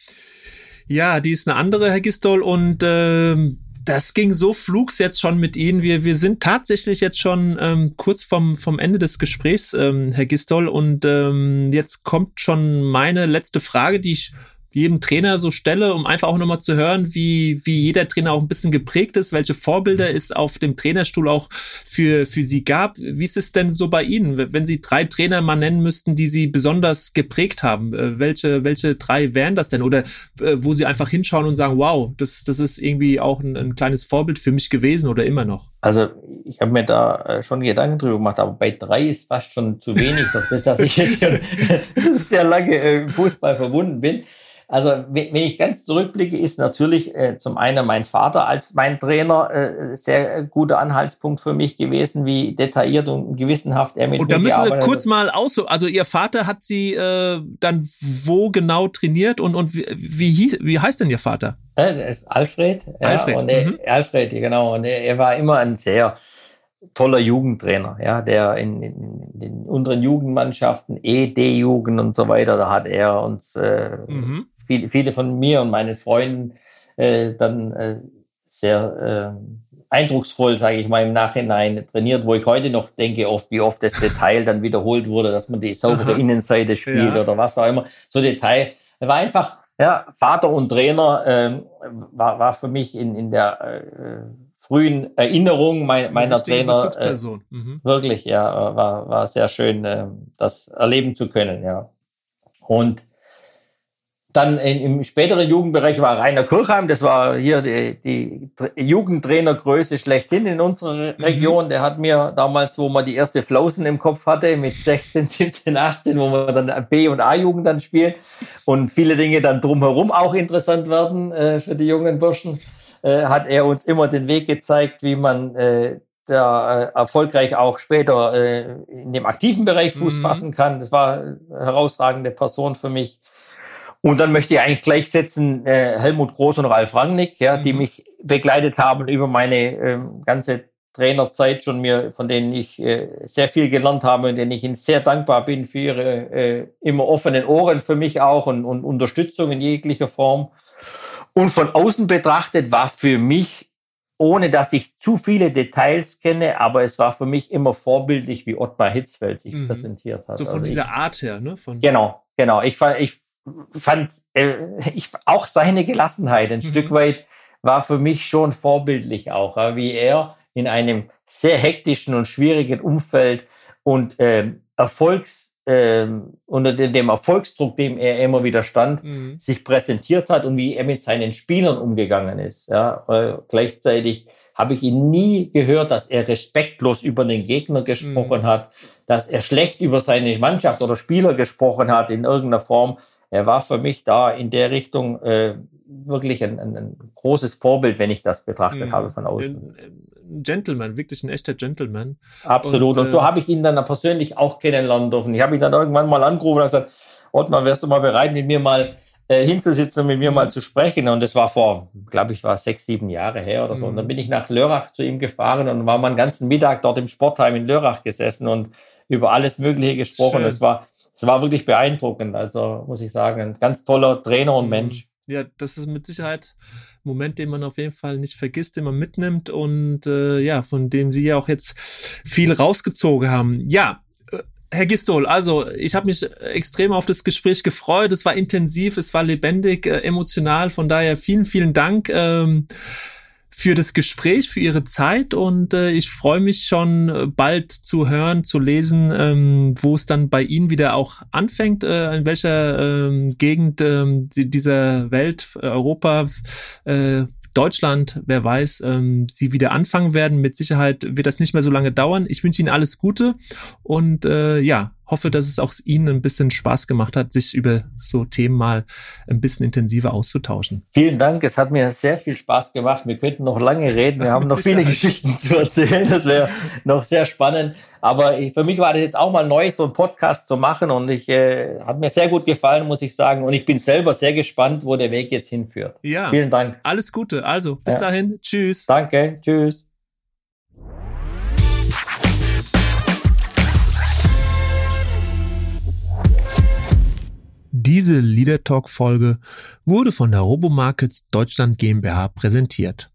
Ja, die ist eine andere, Herr Gistol. Und ähm, das ging so flugs jetzt schon mit Ihnen. Wir, wir sind tatsächlich jetzt schon ähm, kurz vom, vom Ende des Gesprächs, ähm, Herr Gistol. Und ähm, jetzt kommt schon meine letzte Frage, die ich jedem Trainer so stelle, um einfach auch nochmal zu hören, wie, wie jeder Trainer auch ein bisschen geprägt ist, welche Vorbilder es auf dem Trainerstuhl auch für, für Sie gab. Wie ist es denn so bei Ihnen, wenn Sie drei Trainer mal nennen müssten, die Sie besonders geprägt haben? Äh, welche, welche drei wären das denn? Oder äh, wo Sie einfach hinschauen und sagen, wow, das, das ist irgendwie auch ein, ein kleines Vorbild für mich gewesen oder immer noch? Also ich habe mir da äh, schon Gedanken drüber gemacht, aber bei drei ist fast schon zu wenig, das, dass ich jetzt schon sehr lange im Fußball verbunden bin. Also wenn ich ganz zurückblicke, ist natürlich äh, zum einen mein Vater als mein Trainer äh, sehr guter Anhaltspunkt für mich gewesen, wie detailliert und gewissenhaft er mit und mir Und da müssen wir kurz mal aus, also Ihr Vater hat Sie äh, dann wo genau trainiert und und wie, wie hieß wie heißt denn Ihr Vater? Äh, das ist Alfred. Ja, Alfred. Und er, mhm. Alfred, genau. Und er, er war immer ein sehr toller Jugendtrainer, ja, der in, in, in den unteren Jugendmannschaften, E, D-Jugend und so weiter, da hat er uns äh, mhm viele, viele von mir und meinen Freunden äh, dann äh, sehr äh, eindrucksvoll, sage ich mal, im Nachhinein trainiert, wo ich heute noch denke, oft, wie oft das Detail dann wiederholt wurde, dass man die saubere. Innenseite spielt ja. oder was auch immer. So Detail. Er war einfach, ja, Vater und Trainer äh, war, war für mich in, in der äh, frühen Erinnerung mein, meiner Trainer äh, mhm. wirklich, ja, war, war sehr schön, äh, das erleben zu können, ja. Und dann im späteren Jugendbereich war Rainer Kirchheim, das war hier die, die Jugendtrainergröße schlechthin in unserer mhm. Region. Mhm. Der hat mir damals, wo man die erste Flausen im Kopf hatte, mit 16, 17, 18, wo man dann B- und A-Jugend dann spielt und viele Dinge dann drumherum auch interessant werden äh, für die jungen Burschen, äh, hat er uns immer den Weg gezeigt, wie man äh, da äh, erfolgreich auch später äh, in dem aktiven Bereich Fuß mhm. fassen kann. Das war eine herausragende Person für mich. Und dann möchte ich eigentlich gleichsetzen äh, Helmut Groß und Ralf Rangnick, ja, mhm. die mich begleitet haben über meine äh, ganze Trainerzeit schon mir, von denen ich äh, sehr viel gelernt habe und denen ich ihnen sehr dankbar bin für ihre äh, immer offenen Ohren für mich auch und, und Unterstützung in jeglicher Form. Und von außen betrachtet war für mich, ohne dass ich zu viele Details kenne, aber es war für mich immer vorbildlich, wie Ottmar Hitzfeld sich mhm. präsentiert hat. So von also dieser ich, Art her, ne? Von genau, genau. Ich, ich fand äh, ich auch seine Gelassenheit ein mhm. Stück weit war für mich schon vorbildlich auch, wie er in einem sehr hektischen und schwierigen Umfeld und äh, Erfolgs äh, unter dem Erfolgsdruck, dem er immer wieder stand, mhm. sich präsentiert hat und wie er mit seinen Spielern umgegangen ist. Ja, äh, gleichzeitig habe ich ihn nie gehört, dass er respektlos über den Gegner gesprochen mhm. hat, dass er schlecht über seine Mannschaft oder Spieler gesprochen hat in irgendeiner Form, er war für mich da in der Richtung äh, wirklich ein, ein, ein, großes Vorbild, wenn ich das betrachtet mhm. habe von außen. Ein Gentleman, wirklich ein echter Gentleman. Absolut. Und, und so äh, habe ich ihn dann persönlich auch kennenlernen dürfen. Ich habe ihn dann irgendwann mal angerufen und gesagt, Ottmar, wärst du mal bereit, mit mir mal äh, hinzusitzen und mit mir mal zu sprechen? Und das war vor, glaube ich, war sechs, sieben Jahre her oder so. Mhm. Und dann bin ich nach Lörrach zu ihm gefahren und war mal einen ganzen Mittag dort im Sportheim in Lörrach gesessen und über alles Mögliche gesprochen. Es war es war wirklich beeindruckend. Also muss ich sagen, ein ganz toller Trainer und mhm. Mensch. Ja, das ist mit Sicherheit ein Moment, den man auf jeden Fall nicht vergisst, den man mitnimmt und äh, ja, von dem Sie ja auch jetzt viel rausgezogen haben. Ja, äh, Herr Gistol, also ich habe mich extrem auf das Gespräch gefreut. Es war intensiv, es war lebendig, äh, emotional. Von daher vielen, vielen Dank. Ähm, für das Gespräch, für Ihre Zeit und äh, ich freue mich schon äh, bald zu hören, zu lesen, ähm, wo es dann bei Ihnen wieder auch anfängt, äh, in welcher ähm, Gegend ähm, dieser Welt, Europa, äh, Deutschland, wer weiß, ähm, sie wieder anfangen werden. Mit Sicherheit wird das nicht mehr so lange dauern. Ich wünsche Ihnen alles Gute und äh, ja, hoffe, dass es auch Ihnen ein bisschen Spaß gemacht hat, sich über so Themen mal ein bisschen intensiver auszutauschen. Vielen Dank. Es hat mir sehr viel Spaß gemacht. Wir könnten noch lange reden. Wir haben noch viele Geschichten zu erzählen. Das wäre noch sehr spannend. Aber ich, für mich war das jetzt auch mal neu, so einen Podcast zu machen. Und ich äh, hat mir sehr gut gefallen, muss ich sagen. Und ich bin selber sehr gespannt, wo der Weg jetzt hinführt. Ja. Vielen Dank. Alles Gute. Also, bis ja. dahin. Tschüss. Danke. Tschüss. Diese Leader Talk Folge wurde von der Robomarkets Deutschland GmbH präsentiert.